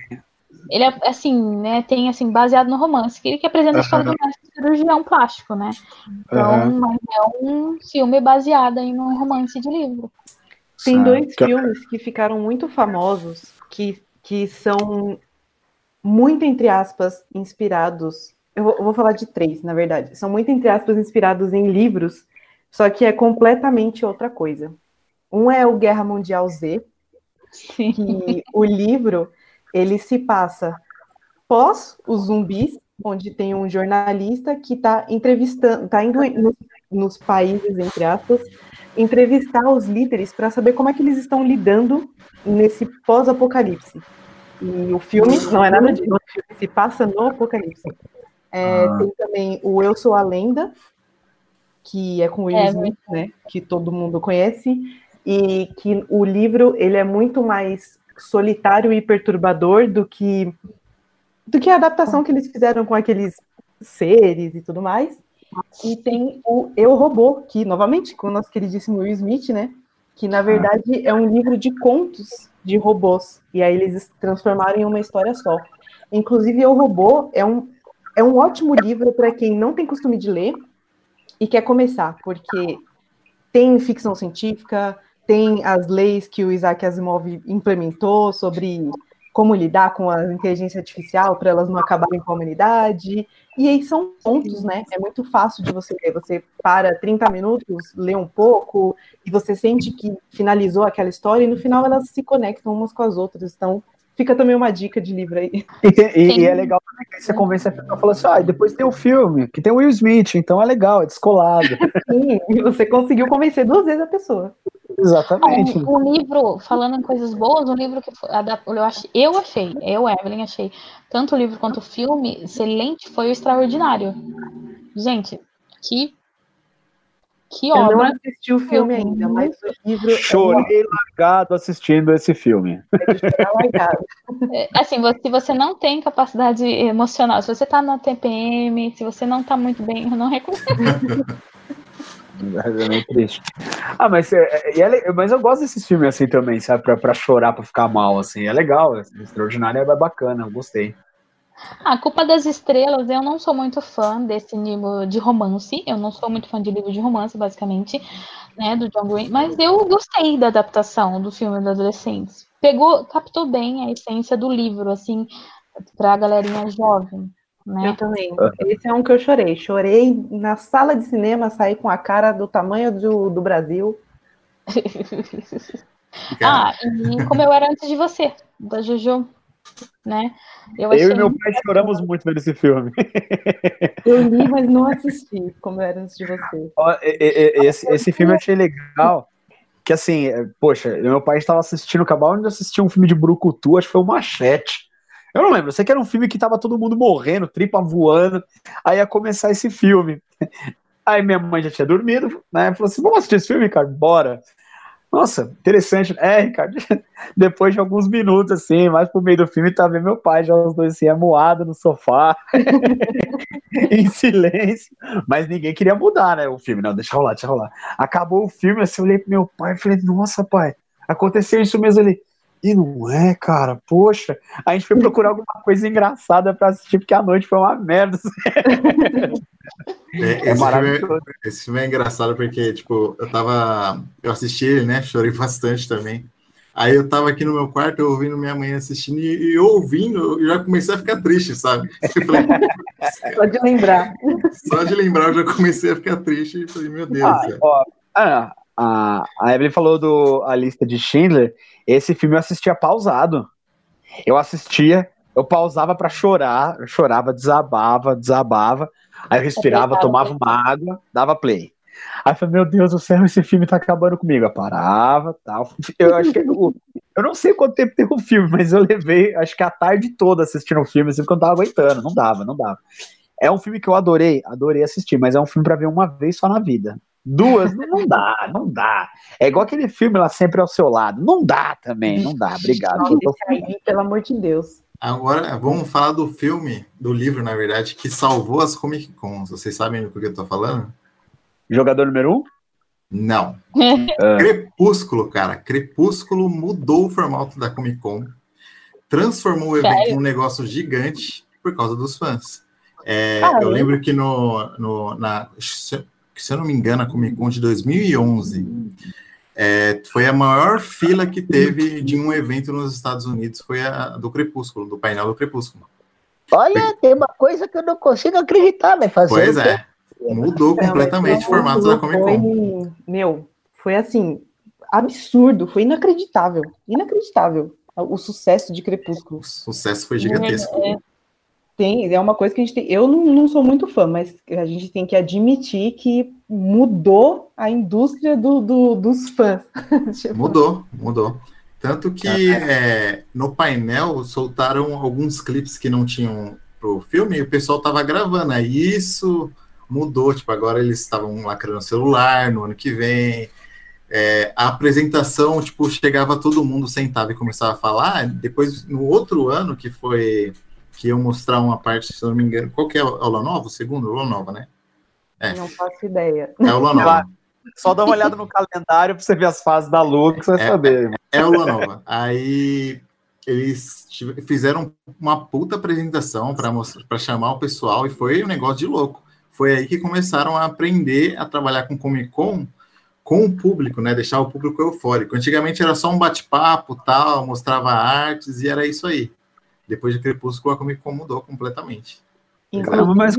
Ele é, assim, né, tem, assim, baseado no romance, que ele que apresenta a história do mestre cirurgião plástico, né? Então, mas é um filme baseado em um romance de livro. Tem Ah, dois que- filmes que ficaram muito famosos, que, que são muito, entre aspas, inspirados. Eu vou, eu vou falar de três, na verdade. São muito, entre aspas, inspirados em livros, só que é completamente outra coisa. Um é o Guerra Mundial Z, Sim. que o livro ele se passa pós os zumbis, onde tem um jornalista que está entrevistando, está indo no- nos países, entre aspas, entrevistar os líderes para saber como é que eles estão lidando nesse pós-apocalipse. E o filme não é nada disso, se passa no apocalipse. É, Ah. Tem também o Eu Sou a Lenda, que é com o Will É, Smith, né? Que todo mundo conhece, e que o livro ele é muito mais solitário e perturbador do que do que a adaptação que eles fizeram com aqueles seres e tudo mais. E tem o Eu Robô, que novamente com o nosso queridíssimo Will Smith, né? Que na verdade é um livro de contos de robôs. E aí eles transformaram em uma história só. Inclusive, Eu Robô é um, é um ótimo livro para quem não tem costume de ler e quer começar, porque tem ficção científica, tem as leis que o Isaac Asimov implementou sobre como lidar com a inteligência artificial para elas não acabarem com a humanidade. E aí são pontos, né? É muito fácil de você ler. Você para 30 minutos, lê um pouco, e você sente que finalizou aquela história, e no final elas se conectam umas com as outras. Então, fica também uma dica de livro aí. E, e- e é legal também que você convence a pessoa falando assim, ah, e depois tem o filme, que tem o Will Smith, então é legal, é descolado. Sim, e você conseguiu convencer duas vezes a pessoa. Exatamente. Um, um livro, falando em coisas boas, um livro que eu, ach- eu achei, eu, Evelyn, achei, tanto o livro quanto o filme, excelente, foi o Extraordinário. Gente, que Que Eu não obra. assisti o filme ainda, mas o livro Chorei largado assistindo esse filme. é largado. É, Assim, se você não tem capacidade emocional, se você tá na TPM, se você não tá muito bem, eu não recomendo. É meio triste. Ah, mas, é, é- é mas eu gosto desses filmes assim também, sabe? Pra, pra chorar, pra ficar mal, assim. É legal, é extraordinário, é bacana, eu gostei. A Culpa das Estrelas, eu não sou muito fã desse nível de romance. Eu não sou muito fã de livro de romance, basicamente, né, do John Green. Mas eu gostei da adaptação do filme dos adolescentes. Pegou, captou bem a essência do livro, assim, pra galerinha jovem, Eu né? também. Esse é um que eu chorei. Chorei na sala de cinema, saí com a cara do tamanho do, do Brasil. Ah, e como eu era antes de você, da Jojo, né? Eu Eu e meu pai choramos muito vendo esse filme. Eu li, mas não assisti, como eu era antes de você. Esse, esse filme eu achei legal. Que assim, é, poxa, meu pai estava assistindo, acabava de assistir um filme de Brucutu, acho que foi o Machete. Eu não lembro, eu sei que era um filme que tava todo mundo morrendo, tripa voando. Aí ia começar esse filme. Aí minha mãe já tinha dormido, né? Falou assim: vamos assistir esse filme, cara? Bora. Nossa, interessante. É, Ricardo. Depois de alguns minutos, assim, mais pro meio do filme, tá vendo meu pai já os dois assim, amuado no sofá, em silêncio. Mas ninguém queria mudar, né? O filme, não, deixa rolar, deixa rolar. Acabou o filme, assim, eu olhei pro meu pai e falei, nossa, pai, aconteceu isso mesmo ali. E não é, cara, poxa. A gente foi procurar alguma coisa engraçada pra assistir, porque a noite foi uma merda. é, É esse, filme, maravilhoso. esse filme é engraçado porque, tipo, eu tava. Eu assisti ele, né? Chorei bastante também. Aí eu tava aqui no meu quarto, eu ouvindo minha mãe assistindo, e, e ouvindo, eu já comecei a ficar triste, sabe? Falei, Só de lembrar. só de lembrar, eu já comecei a ficar triste e falei, meu Deus Ah, ó, ah, a, a Evelyn falou do A Lista de Schindler. Esse filme eu assistia pausado. Eu assistia, eu pausava pra chorar, eu chorava, desabava, desabava. Aí eu respirava, Apertava tomava uma água, dava play. Aí eu falei, meu Deus do céu, esse filme tá acabando comigo. Eu parava, tal. Eu acho que eu, eu não sei quanto tempo tem o filme, mas eu levei, acho que a tarde toda assistindo o filme, assim, porque eu não tava aguentando, não dava, não dava. É um filme que eu adorei, adorei assistir, mas é um filme pra ver uma vez só na vida. Duas, não, não dá, não dá. É igual aquele filme lá sempre ao seu lado. Não dá também, não dá. Obrigado. Não, tô- aí, pelo amor de Deus. Agora, vamos falar do filme, do livro, na verdade, que salvou as Comic Cons. Vocês sabem do que eu tô falando? Jogador número um? Não. Ah. Crepúsculo, cara. Crepúsculo mudou o formato da Comic Con, transformou o evento Sério? num negócio gigante por causa dos fãs. É, eu lembro que no, no- na, se, se eu não me engano, a Comic Con de 2011 é, foi a maior fila que teve de um evento nos Estados Unidos, foi a do Crepúsculo, do painel do Crepúsculo. Olha, tem uma coisa que eu não consigo acreditar, mas fazer Pois é, mudou completamente o formato da Comic Con. Foi, meu, foi assim, absurdo, foi inacreditável. Inacreditável o sucesso de Crepúsculo. O sucesso foi gigantesco. Tem, é uma coisa que a gente tem. Eu não, não sou muito fã, mas a gente tem que admitir que mudou a indústria do, do- dos fãs. Tipo, Mudou, mudou. Tanto que é, no painel soltaram alguns clipes que não tinham pro filme e o pessoal tava gravando. Aí isso mudou. Tipo, agora eles estavam lacrando o celular no ano que vem. É, a apresentação, tipo, chegava todo mundo sentava e começava a falar. Depois, no outro ano, que foi que iam mostrar uma parte, se eu não me engano, qual que é a aula nova? O segundo? Aula nova, né? É, Não faço ideia. é aula nova. Só dá uma olhada no calendário pra você ver as fases da Lua, que você vai É. saber. É a Lua Nova. Aí eles fizeram uma puta apresentação para chamar o pessoal e foi um negócio de louco. Foi aí que começaram a aprender a trabalhar com Comic Con com o público, né? Deixar o público eufórico. Antigamente era só um bate-papo, tal, mostrava artes e era isso aí. Depois de Crepúsculo, a Comic Con mudou completamente. Mas-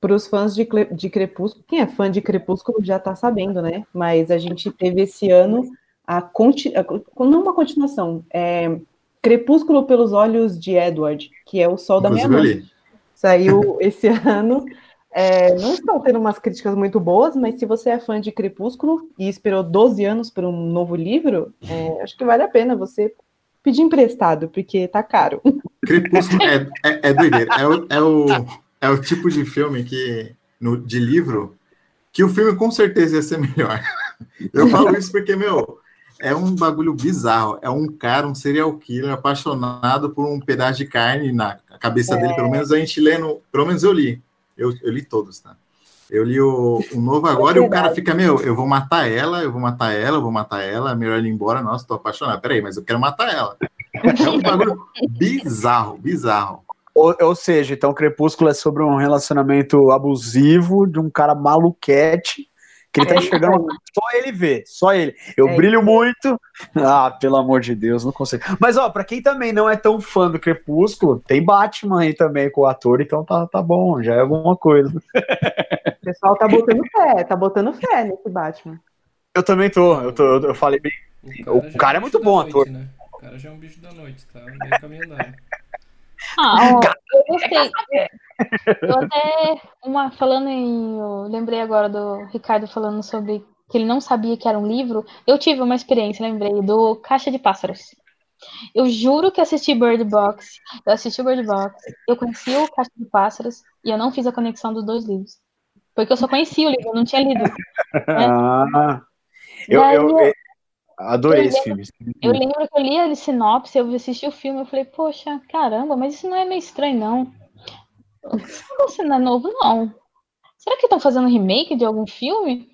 para os fãs de, de Crepúsculo, quem é fã de Crepúsculo já está sabendo, né? Mas a gente teve esse ano a, conti, a não uma continuação, é Crepúsculo pelos olhos de Edward, que é o Sol da Inclusive eu Meia-Noite. Saiu esse ano. É, não estão tendo umas críticas muito boas, mas se você é fã de Crepúsculo e esperou 12 anos por um novo livro, é, acho que vale a pena você pedir emprestado, porque tá caro. Crepúsculo é, é, é doideira. É o, é, o, é o tipo de filme que, no, de livro, que o filme com certeza ia ser melhor. Eu falo isso porque, meu, é um bagulho bizarro. É um cara, um serial killer, apaixonado por um pedaço de carne na cabeça dele. Pelo menos a gente lê no. Pelo menos eu li. Eu, eu li todos, tá? Eu li o, o novo agora e o cara fica, meu, eu vou matar ela, eu vou matar ela, eu vou matar ela, é melhor ela ir embora. Nossa, tô apaixonado. Peraí, mas eu quero matar ela. É um bagulho bizarro, bizarro. Ou, ou seja, então Crepúsculo é sobre um relacionamento abusivo de um cara maluquete que ele tá enxergando só ele vê, só ele. Eu É brilho muito. Ah, pelo amor de Deus, não consigo. Mas ó, pra quem também não é tão fã do Crepúsculo, tem Batman aí também com o ator, então tá, tá bom, já é alguma coisa. O pessoal tá botando fé, tá botando fé nesse Batman. Eu também tô, eu, tô, eu, falei bem. O já cara é um muito bom noite, ator. Né? O cara já é um bicho da noite, tá meio caminho andado. Ah, ó, eu gostei. Eu até, uma, falando em. Eu lembrei agora do Ricardo falando sobre que ele não sabia que era um livro. Eu tive uma experiência, lembrei, do Caixa de Pássaros. Eu juro que assisti Bird Box. Eu assisti Bird Box. Eu conheci o Caixa de Pássaros e eu não fiz a conexão dos dois livros. Porque eu só conhecia o livro, eu não tinha lido. Ah, eu, Daí eu, eu- eu adorei eu esse lembro- filme. Eu lembro que eu li a sinopse, eu assisti o filme, eu falei, poxa, caramba, mas isso não é meio estranho, não. Isso não é novo, não. Será que estão fazendo remake de algum filme?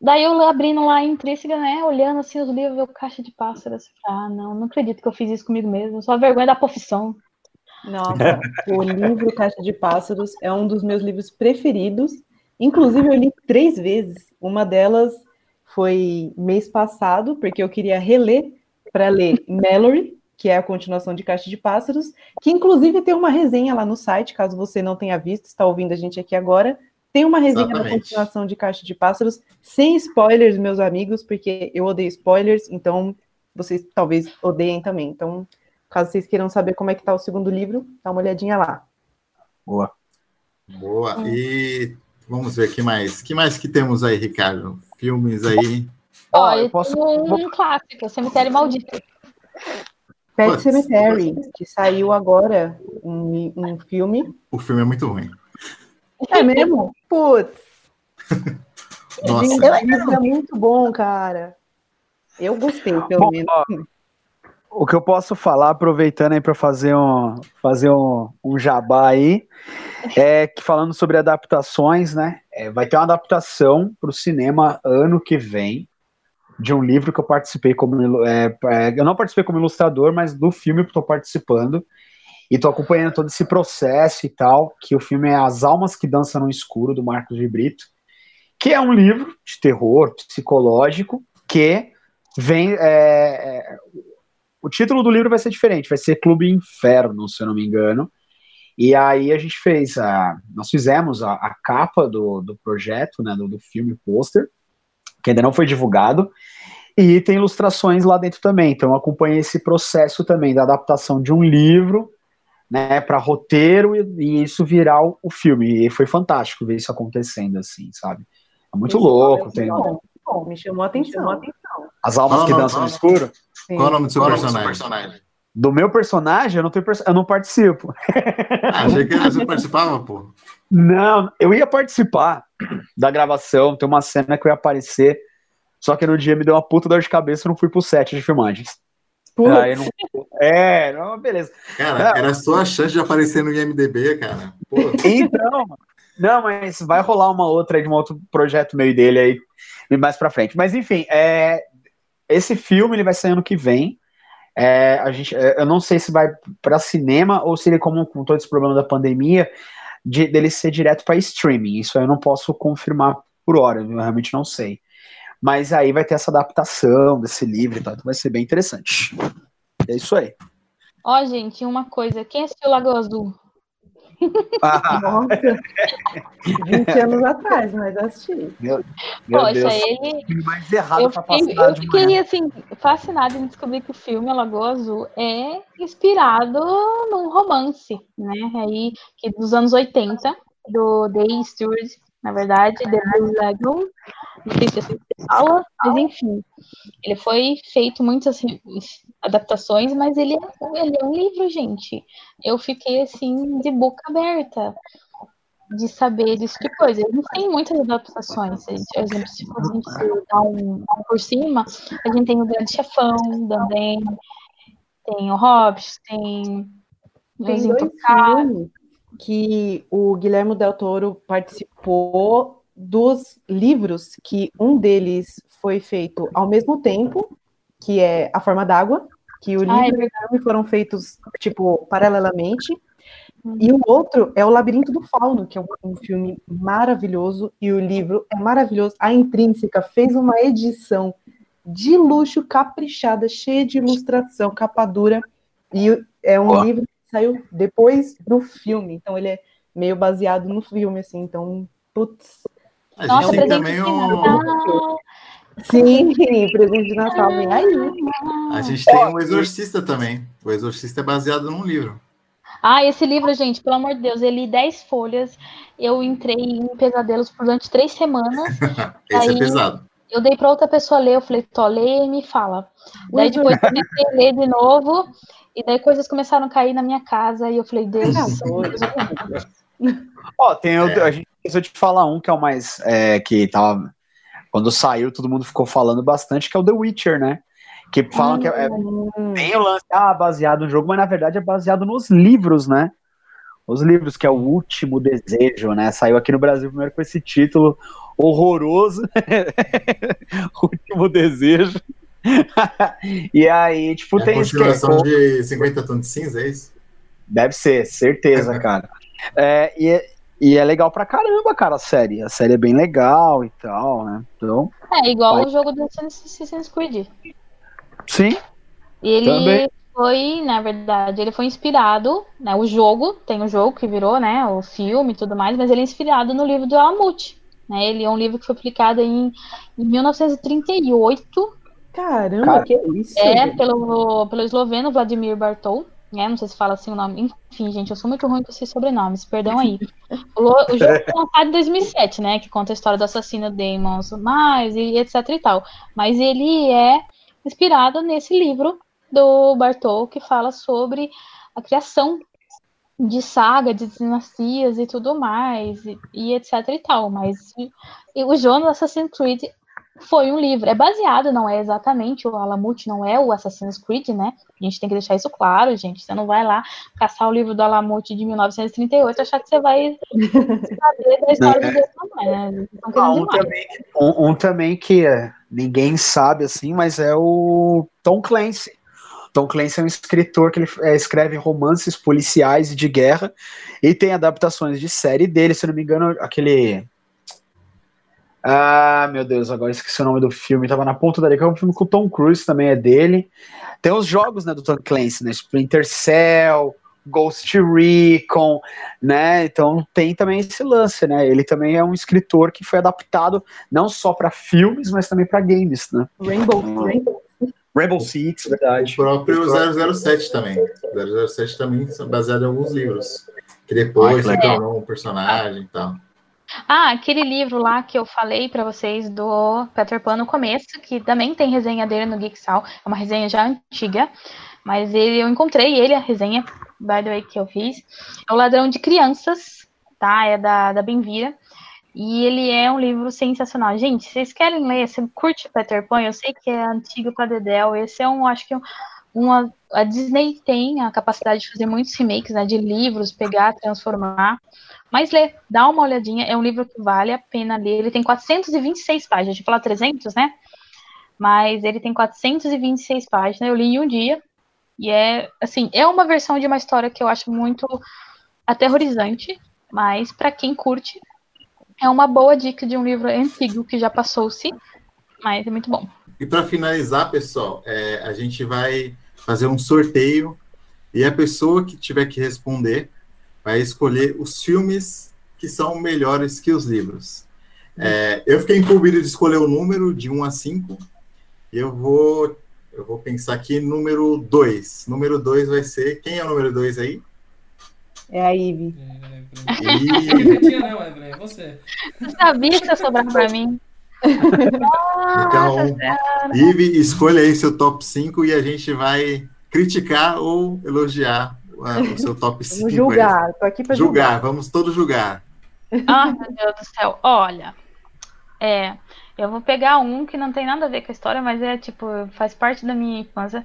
Daí eu abrindo lá intrínseca, né, olhando assim os livros, eu caixa de pássaros. Ah, não, não acredito que eu fiz isso comigo mesmo. Só vergonha da profissão. Nossa, o livro Caixa de Pássaros é um dos meus livros preferidos. Inclusive, eu li três vezes. Uma delas foi mês passado, porque eu queria reler para ler Mallory, que é a continuação de Caixa de Pássaros, que inclusive tem uma resenha lá no site, caso você não tenha visto, está ouvindo a gente aqui agora. Tem uma resenha da Exatamente. continuação de Caixa de Pássaros, sem spoilers, meus amigos, porque eu odeio spoilers, então vocês talvez odeiem também. Então, caso vocês queiram saber como é que tá o segundo livro, dá uma olhadinha lá. Boa. Boa. E vamos ver que mais. que mais que temos aí, Ricardo? Filmes aí. Eu eu posso- um clássico, Cemitério Maldito. Pet. Cemetery, que saiu agora, um, um filme. O filme é muito ruim. É mesmo? Putz, Nossa. é muito bom, cara. Eu gostei, pelo Bom, menos. ó, O que eu posso falar, aproveitando aí para fazer um fazer um, um jabá aí, é que falando sobre adaptações, né? é, vai ter uma adaptação para o cinema ano que vem de um livro que eu participei como é, é, eu não participei como ilustrador, mas do filme que estou participando e estou acompanhando todo esse processo e tal. Que o filme é As Almas que Dançam no Escuro do Marcos de Brito, que é um livro de terror psicológico que vem é, é, o título do livro vai ser diferente, vai ser Clube Inferno, se eu não me engano. E aí a gente fez a. Nós fizemos a, a capa do, do projeto, né? Do, do filme pôster, que ainda não foi divulgado. E tem ilustrações lá dentro também. Então eu acompanhei esse processo também da adaptação de um livro né, para roteiro e, e isso virar o, o filme. E foi fantástico ver isso acontecendo assim, sabe? É muito Esse louco. é Tem muito bom, muito bom, me chamou a atenção. as almas Não, que não, dançam não. no escuro. Sim. Qual é o nome do seu personagem? Do meu personagem, eu não, tenho eu não participo. Ah, achei que você participava, pô. Não, eu ia participar da gravação, tem uma cena que eu ia aparecer, só que no dia me deu uma puta dor de cabeça e não fui pro set de filmagens. Putz, Aí não... É, não, beleza. Cara, era só a chance de aparecer no IMDB, cara. Pô, Então, não, mas vai rolar uma outra aí de um outro projeto meio dele aí mais pra frente. Mas enfim, é, esse filme ele vai sair ano que vem. É, a gente, é, eu não sei se vai para cinema ou se ele, como com todo esse problema da pandemia, de, dele ser direto para streaming. Isso eu não posso confirmar por hora, eu realmente não sei. Mas aí vai ter essa adaptação desse livro e tal, então vai ser bem interessante. É isso aí. Ó, gente, uma coisa. Quem assistiu Lagoa Azul? Ah, Nossa, 20 anos atrás, mas assisti. meu, meu Poxa, Deus, ele. mais errado Eu fiquei, eu fiquei assim, fascinada em descobrir que o filme A Lagoa Azul é inspirado num romance, né? Aí, que dos anos 80, do Day Stewart, na verdade, Blue Lagoon. Não sei se assim se fala, mas enfim. Ele foi feito muitas adaptações, mas ele é, ele é um livro, gente. Eu fiquei assim, de boca aberta. de saber tipo de coisa. A gente tem muitas adaptações. Gente, por exemplo, se for a gente dar um, um por cima, a gente tem o Grande Chefão, também, tem o Hobbit, tem Tem dois Intocáveis. Que o Guilherme Del Toro participou dos livros, que um deles foi feito ao mesmo tempo, que é A Forma d'Água, que o Ah, é livro e o filme foram feitos, tipo, paralelamente, e o outro é O Labirinto do Fauno, que é um, filme maravilhoso, e o livro é maravilhoso. A Intrínseca fez uma edição de luxo, caprichada, cheia de ilustração, capa dura, e é um Ó. livro saiu depois do filme, então ele é meio baseado no filme, assim, então, putz. A gente Nossa, tem presente também de um. Natal. Sim, presente de Natal, vem aí. A gente tem o Exorcista também. O Exorcista é baseado num livro. Ah, esse livro, gente, pelo amor de Deus, eu li 10 folhas, eu entrei em pesadelos durante três semanas, Esse é Aí- pesado. Eu dei pra outra pessoa ler, eu falei, Tó, lê e me fala. Daí depois eu comecei a ler de novo, e daí coisas começaram a cair na minha casa, e eu falei, Deus, Ó, tem o, É. a gente precisa te falar um que é o mais é, que tava quando saiu todo mundo ficou falando bastante que é o The Witcher, né? Que falam que é, é tem o lance ah, baseado no jogo, mas na verdade é baseado nos livros, né? Os livros que é o último desejo, né? Saiu aqui no Brasil primeiro com esse título horroroso, último desejo. e aí, tipo, É tem isso que é- continuação de 50 tons de cinza, é isso? Deve ser, certeza, cara. É, e, é, e é legal pra caramba, cara, a série. A série é bem legal e tal, né? Então, é igual Vai. o jogo do Assassin's Creed. sim. E ele Também. foi, na verdade, ele foi inspirado, né? O jogo, tem o jogo que virou, né? O filme e tudo mais, mas ele é inspirado no livro do Alamut. Né? Ele é um livro que foi publicado em, em 1938, Caramba, Cara, que isso? é, gente? pelo, pelo esloveno Vladimir Bartol. Né? Não sei se fala assim o nome. Enfim, gente, eu sou muito ruim com esses sobrenomes, perdão aí. O, o jogo foi lançado em 2007, né? Que conta a história do assassino Damon mais e etc e tal. Mas ele é inspirado nesse livro do Bartol que fala sobre a criação de saga, de dinastias e tudo mais, e, e etc e tal. Mas e o Jonas Assassin's Creed foi um livro. É baseado, não é exatamente, o Alamut não é o Assassin's Creed, né? A gente tem que deixar isso claro, gente. Você não vai lá caçar o livro do Alamut de 1938 e achar que você vai saber da história do Deus, não é, né? Ah, um, também, um, um também que é, ninguém sabe assim, mas é o Tom Clancy. Tom Clancy é um escritor que ele é, escreve romances policiais e de guerra e tem adaptações de série dele, se não me engano, aquele. Ah, meu Deus, agora esqueci o nome do filme, tava na ponta da língua, é um filme com o Tom Cruise, também é dele. Tem os jogos né, do Tom Clancy, né? Splinter Cell, Ghost Recon, né? Então tem também esse lance, né? Ele também é um escritor que foi adaptado não só para filmes, mas também para games, né? Rainbow, Rainbow. Rainbow Six, O verdade. próprio 007 também. 007 também são baseados em alguns livros. Que depois Ah, se legal. tornou um personagem e tal. Ah, aquele livro lá que eu falei pra vocês do Peter Pan no começo, que também tem resenha dele no Geeksal, é uma resenha já antiga, mas ele, eu encontrei ele, a resenha, by the way, que eu fiz. É o Ladrão de Crianças, tá? É da, da Benvira. E ele é um livro sensacional. Gente, vocês querem ler? Você curte Peter Pan? Eu sei que é antigo pra Dedel. Esse é um, acho que um- uma. A Disney tem a capacidade de fazer muitos remakes, né? De livros, pegar, transformar. Mas lê, dá uma olhadinha, é um livro que vale a pena ler. Ele tem 426 páginas, a gente fala 300, né? Mas ele tem 426 páginas, eu li em um dia. E é, assim, é uma versão de uma história que eu acho muito aterrorizante, mas para quem curte, é uma boa dica de um livro antigo que já passou-se, mas é muito bom. E para finalizar, pessoal, é, a gente vai fazer um sorteio e a pessoa que tiver que responder vai escolher os filmes que são melhores que os livros. É, eu fiquei incumbido de escolher o número de 1 a 5 e eu vou, eu vou pensar aqui número 2. Número 2 vai ser. Quem é o número 2 aí? É a Ivy. É, E, é você. Eu sabia que ia sobrar pra mim. então, Ive, escolha aí seu top 5 e a gente vai criticar ou elogiar ah, o seu top 5. Vamos julgar. Tô aqui pra julgar. Julgar, vamos todos julgar. Ah, meu Deus do céu. Olha, é, eu vou pegar um que não tem nada a ver com a história, mas é tipo, faz parte da minha infância.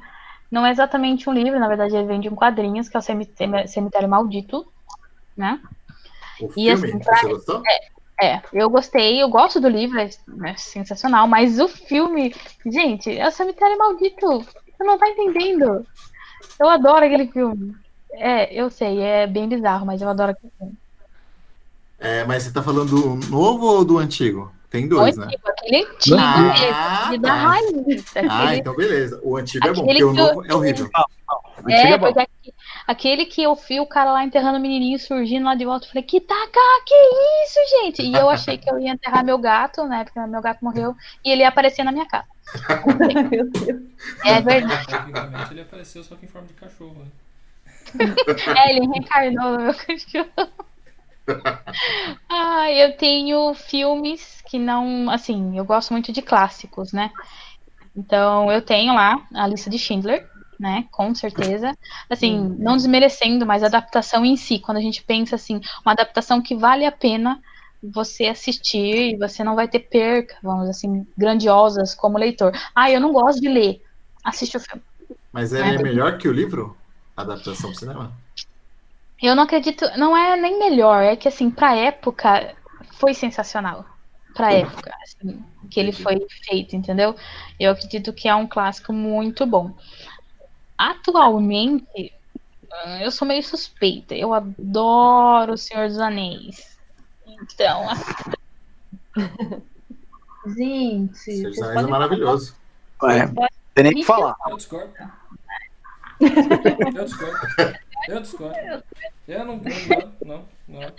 Não é exatamente um livro, na verdade ele vem de um quadrinhos, que é o Cemitério, Cemitério Maldito, né? O E, filme, assim, você gostou? É, eu gostei, eu gosto do livro, é, é sensacional, mas o filme, gente, é o Cemitério Maldito. Você não tá entendendo. Eu adoro aquele filme. É, eu sei, é bem bizarro, mas eu adoro aquele filme. É, mas você tá falando do novo ou do antigo? Tem O dois, né? antigo, aquele antigo Ah, mesmo, de da tá. raiz. Ah, Aquele, então beleza. O antigo é bom, Aquele porque o que eu- novo é horrível. Antigo é, é bom. porque aqui- aquele que eu vi o cara lá enterrando o menininho surgindo lá de volta, eu falei, que taca, que isso, gente? E eu achei que eu ia enterrar meu gato, né? Porque meu gato morreu, e ele ia aparecer na minha casa. Meu Deus. É verdade. Tecnicamente ele apareceu só que em forma de cachorro. Né? É, ele reencarnou no meu cachorro. Ah, eu tenho filmes que não. Assim, eu gosto muito de clássicos, né? Então, eu tenho lá a lista de Schindler, né? Com certeza. Assim, não desmerecendo, mas a adaptação em si, quando a gente pensa assim, uma adaptação que vale a pena você assistir e você não vai ter perca, vamos assim, grandiosas como leitor. Ah, eu não gosto de ler. Assiste o filme. Mas ele é melhor que o livro? A adaptação pro cinema? Eu não acredito, não é nem melhor, é que assim, pra época foi sensacional. Pra época, assim, que ele foi feito, entendeu? Eu acredito que é um clássico muito bom. Atualmente, ah, eu sou meio suspeita. Eu adoro O Senhor dos Anéis. Então, assim... gente, Senhor dos vocês Anéis é maravilhoso. É, tem nem o que falar. Eu discordo. Eu discordo. Eu discordo. Eu não. Não, não, não.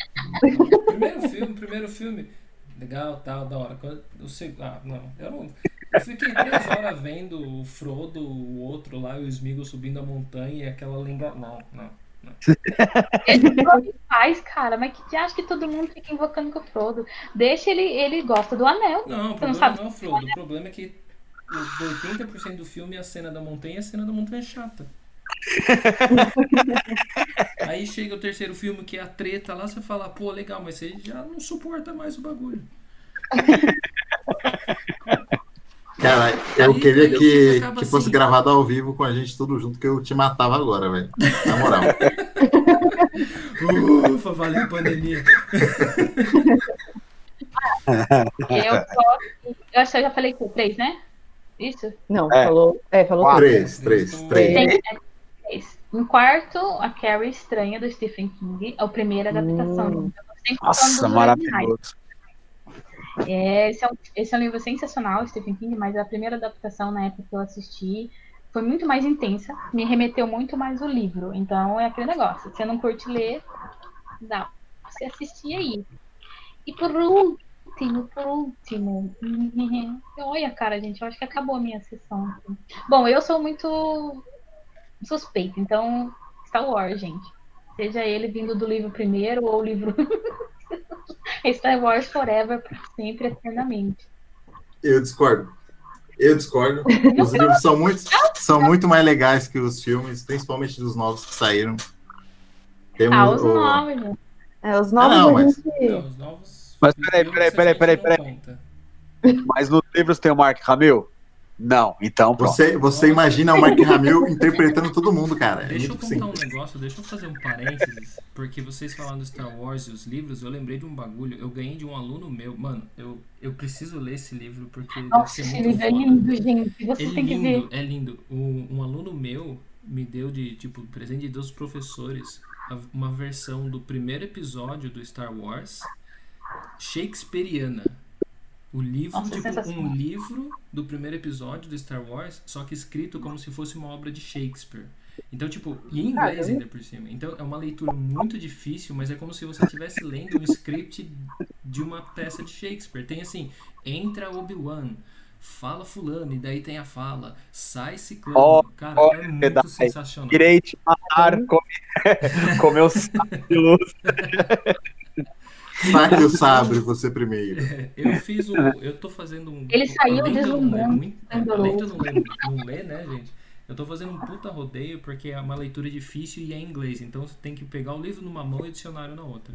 Primeiro filme, primeiro filme. Legal, tal, da hora. O seg- ah, não. Eu não. Eu fiquei três horas vendo o Frodo, o outro lá, e o Smeagol subindo a montanha e aquela lenga. Não, não. Ele faz, cara, mas que acha que todo mundo fica invocando com o Frodo? Deixa ele, ele gosta do anel. Não, o problema não não é o Frodo. O problema é que o 80% do filme é a cena da montanha e a cena da montanha é chata. Aí chega o terceiro filme que é a treta lá, você fala, pô, legal, mas você já não suporta mais o bagulho. Cara, eu Aí- queria aí que, acaba que fosse assim. gravado ao vivo com a gente tudo junto, que eu te matava agora, velho. Na moral. Ufa, valeu a pandemia. Eu gosto. Eu acho que eu já falei com três, né? Isso? Não, É. falou. É, falou Quatro. tudo. Três, três, três. Tem, é. Em quarto, a Carrie Estranha do Stephen King, a primeira adaptação. Hum. Nossa, maravilhoso. É, esse, é um, esse é um livro sensacional, Stephen King, mas a primeira adaptação na época que eu assisti foi muito mais intensa, me remeteu muito mais o livro. Então é aquele negócio, se você não curte ler, dá você assistir aí. E por último, por último, olha cara, gente, eu acho que acabou a minha sessão. Bom, eu sou muito suspeita, então Star Wars, gente. Seja ele vindo do livro primeiro ou o livro Star Wars Forever, para sempre, eternamente. Eu discordo. Eu discordo. Os livros são muito, são muito mais legais que os filmes, principalmente dos novos que saíram. Temos Ah, os o- novos, gente. É, os novos não, a mas- gente. Não, os novos. Mas peraí, peraí, peraí, peraí, não peraí. Mas nos livros tem o Mark Hamill? Não, então pronto. Você, você imagina o Mark Hamill interpretando todo mundo, cara. É Deixa eu muito contar simples. um negócio, deixa eu fazer um parênteses, porque vocês falando do Star Wars e os livros, eu lembrei de um bagulho, eu ganhei de um aluno meu, mano, eu, eu preciso ler esse livro porque Nossa, deve esse ser muito livro é lindo, gente. É Vocês têm que ver. lindo, é lindo. Um, um aluno meu me deu de, tipo, presente dos professores uma versão do primeiro episódio do Star Wars shakespeariana. O livro, Nossa, tipo, um livro do primeiro episódio do Star Wars, só que escrito como se fosse uma obra de Shakespeare. Então, tipo, e em inglês Caramba. ainda por cima. Então, é uma leitura muito difícil, mas é como se você estivesse lendo um script de uma peça de Shakespeare. Tem assim, entra Obi-Wan, fala fulano, e daí tem a fala, sai ciclano. Ó, Cara, ó, é muito Jedi. sensacional. Irei te matar, come... comeu sabe de luz. Saque o sabre, você primeiro. Eu fiz o. Eu tô fazendo um. Ele saiu deslumbrando. Além de eu não ler, não ler, né, gente? Eu tô fazendo um puta rodeio porque é uma leitura difícil e é em inglês. Então você tem que pegar o livro numa mão e o dicionário na outra.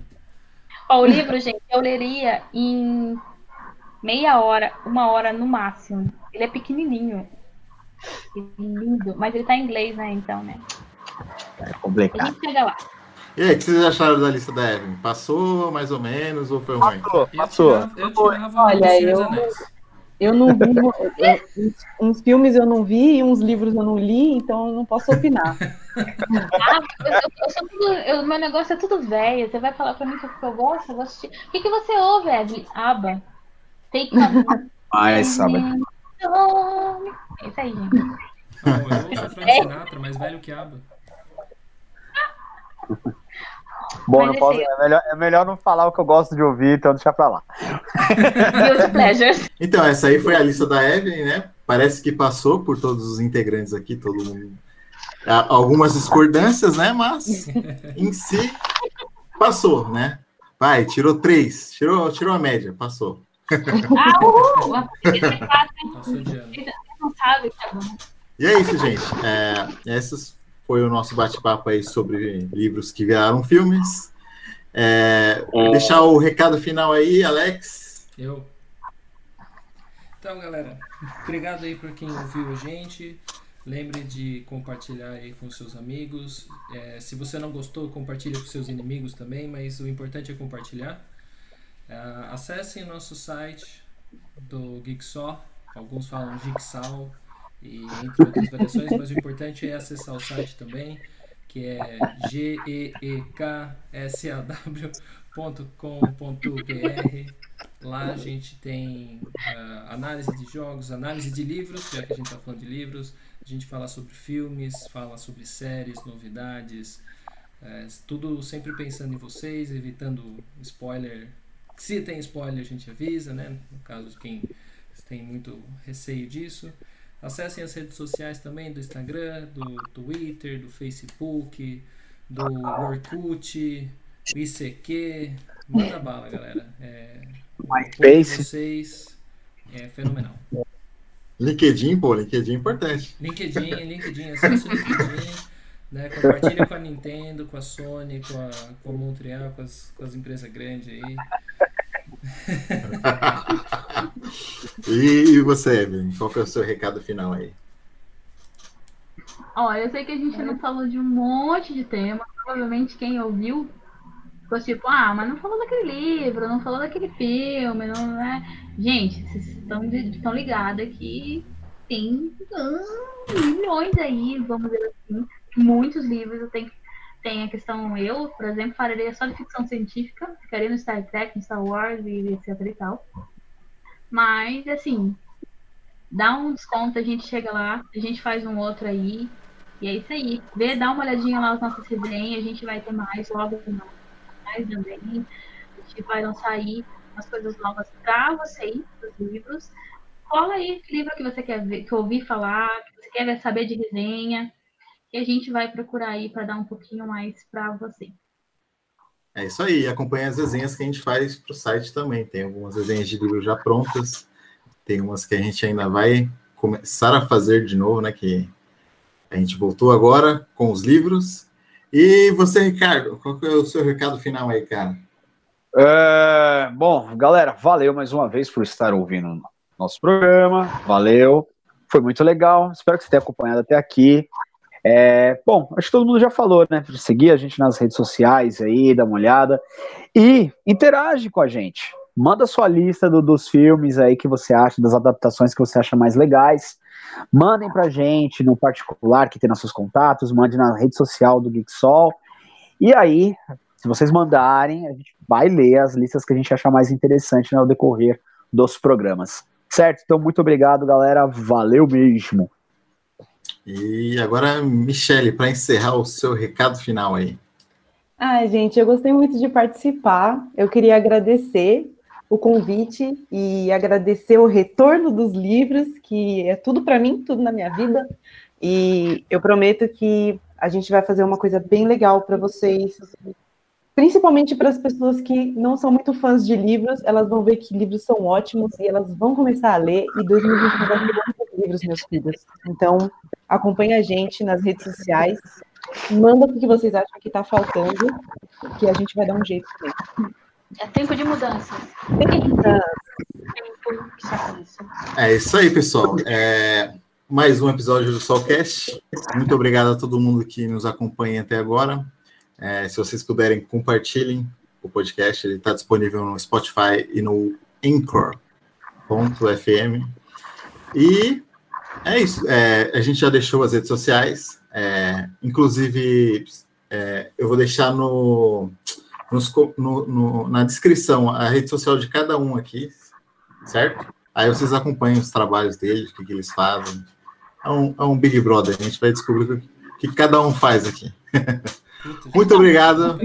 Ó, o livro, gente, eu leria em meia hora, uma hora no máximo. Ele é pequenininho. Ele é lindo, mas ele tá em inglês, né? Então, né? É A complicado. gente chega lá. E aí, o que vocês acharam da lista da Evelyn? Passou mais ou menos ou foi ruim? Passou, Eu passou. tirava, eu tirava Olha, eu-. Eu não vi, eu- uns, filmes eu não vi e uns livros eu não li, então eu não posso opinar. Ah, eu, eu- eu sou tudo. eu- meu negócio é tudo velho. Você vai falar pra mim que eu, que eu gosto? Eu vou assistir. O que, que você ouve, Evelyn? Aba. Take a Mas, sabe? É isso aí, gente. Não, eu ouço Frank Sinatra, mais velho que aba. Bom, Mas posso, esse- é, melhor, é melhor não falar o que eu gosto de ouvir, então deixa pra lá. Guilty Pleasures. Então, essa aí foi a lista da Evelyn, né? Parece que passou por todos os integrantes aqui, todo mundo. Há Algumas discordâncias, né? Mas em si passou, né? Vai, tirou três, tirou, tirou a média, passou. Ah, uhul! A hein? Não tá bom. E é isso, gente. É, esses foi o nosso bate-papo aí sobre livros que viraram filmes. É, deixar o recado final aí, Alex. Eu. Então, galera, obrigado aí por quem ouviu a gente. Lembre de compartilhar aí com seus amigos. É, se você não gostou, compartilhe com seus inimigos também, mas o importante é compartilhar. Ah, acessem o nosso site do Geeksaw. Alguns falam Jigsaw e entre outras variações, mas o importante é acessar o site também, que é geeksaw.com.br. Lá a gente tem ah, análise de jogos, análise de livros, já que a gente está falando de livros. A gente fala sobre filmes, fala sobre séries, novidades, eh, tudo sempre pensando em vocês, evitando spoiler. Se tem spoiler, a gente avisa, né? No caso de quem tem muito receio disso. Acessem as redes sociais também do Instagram, do Twitter, do Facebook, do Orkut, do ICQ. Manda bala, galera. É, MySpace. vocês é fenomenal. LinkedIn, pô, LinkedIn é importante. LinkedIn, LinkedIn, acesse o LinkedIn, né? Compartilha com a Nintendo, com a Sony, com a, com a Montreal, com as, com as empresas grandes aí. E, você, Evelyn, qual que é o seu recado final aí? Ó, eu sei que a gente não falou de um monte de tema. Provavelmente quem ouviu ficou tipo, ah, mas não falou daquele livro, não falou daquele filme, não é. Gente, vocês estão, estão ligados que tem milhões aí, vamos dizer assim, muitos livros. Eu tenho, tem a questão, eu, por exemplo, falaria só de ficção científica, ficaria no Star Trek, no Star Wars e etc e tal. Mas, assim, dá um desconto, a gente chega lá, a gente faz um outro aí. E é isso aí. Vê, dá uma olhadinha lá nas nossas resenhas, a gente vai ter mais logo mais também. A gente vai lançar aí umas coisas novas para vocês, os livros. Cola aí que livro que você quer ver, que ouvir falar, que você quer saber de resenha. E a gente vai procurar aí para dar um pouquinho mais para você. É isso aí, acompanha as resenhas que a gente faz para o site também. Tem algumas resenhas de livros já prontas, tem umas que a gente ainda vai começar a fazer de novo, né? Que a gente voltou agora com os livros. E você, Ricardo, qual que é o seu recado final aí, cara? É, bom, galera, valeu mais uma vez por estar ouvindo nosso programa. Valeu. Foi muito legal. Espero que você tenha acompanhado até aqui. É, bom, acho que todo mundo já falou, né? Seguir a gente nas redes sociais aí, dá uma olhada. E interage com a gente. Manda sua lista do- dos filmes aí que você acha, das adaptações que você acha mais legais. Mandem pra gente no particular que tem nossos contatos, mande na rede social do Geeksol. E aí, se vocês mandarem, a gente vai ler as listas que a gente achar mais interessante no decorrer dos programas. Certo? Então, muito obrigado, galera. Valeu mesmo. E agora, Michele, para encerrar o seu recado final aí. Ai, gente, eu gostei muito de participar. Eu queria agradecer o convite e agradecer o retorno dos livros, que é tudo para mim, tudo na minha vida. E eu prometo que a gente vai fazer uma coisa bem legal para vocês, principalmente para as pessoas que não são muito fãs de livros, elas vão ver que livros são ótimos e elas vão começar a ler. E 2021 vai ter muitos livros, meus filhos. Então, acompanhe a gente nas redes sociais. Manda o que vocês acham que está faltando, que a gente vai dar um jeito também. É tempo de mudança. Eita, Tempo que só isso. É isso aí, pessoal. É, mais um episódio do Solcast. Muito obrigado a todo mundo que nos acompanha até agora. É, se vocês puderem, compartilhem o podcast. Ele está disponível no Spotify e no Anchor.fm. E é isso. É, a gente já deixou as redes sociais. É, inclusive, é, eu vou deixar no, nos no- no- na descrição a rede social de cada um aqui, certo? Aí vocês acompanham os trabalhos deles, o que, que eles fazem. É um, é um Big Brother, a gente vai descobrir o que cada um faz aqui. Puta, Muito obrigado.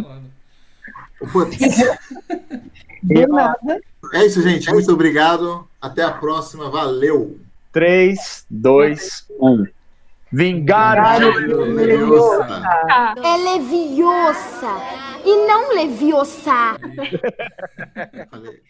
Putz, de nada. É isso, gente. Muito obrigado. Até a próxima. Valeu. 3, 2, 1. Vingaram. Leviosa. Ah, É leviosa e não leviosa. Falei.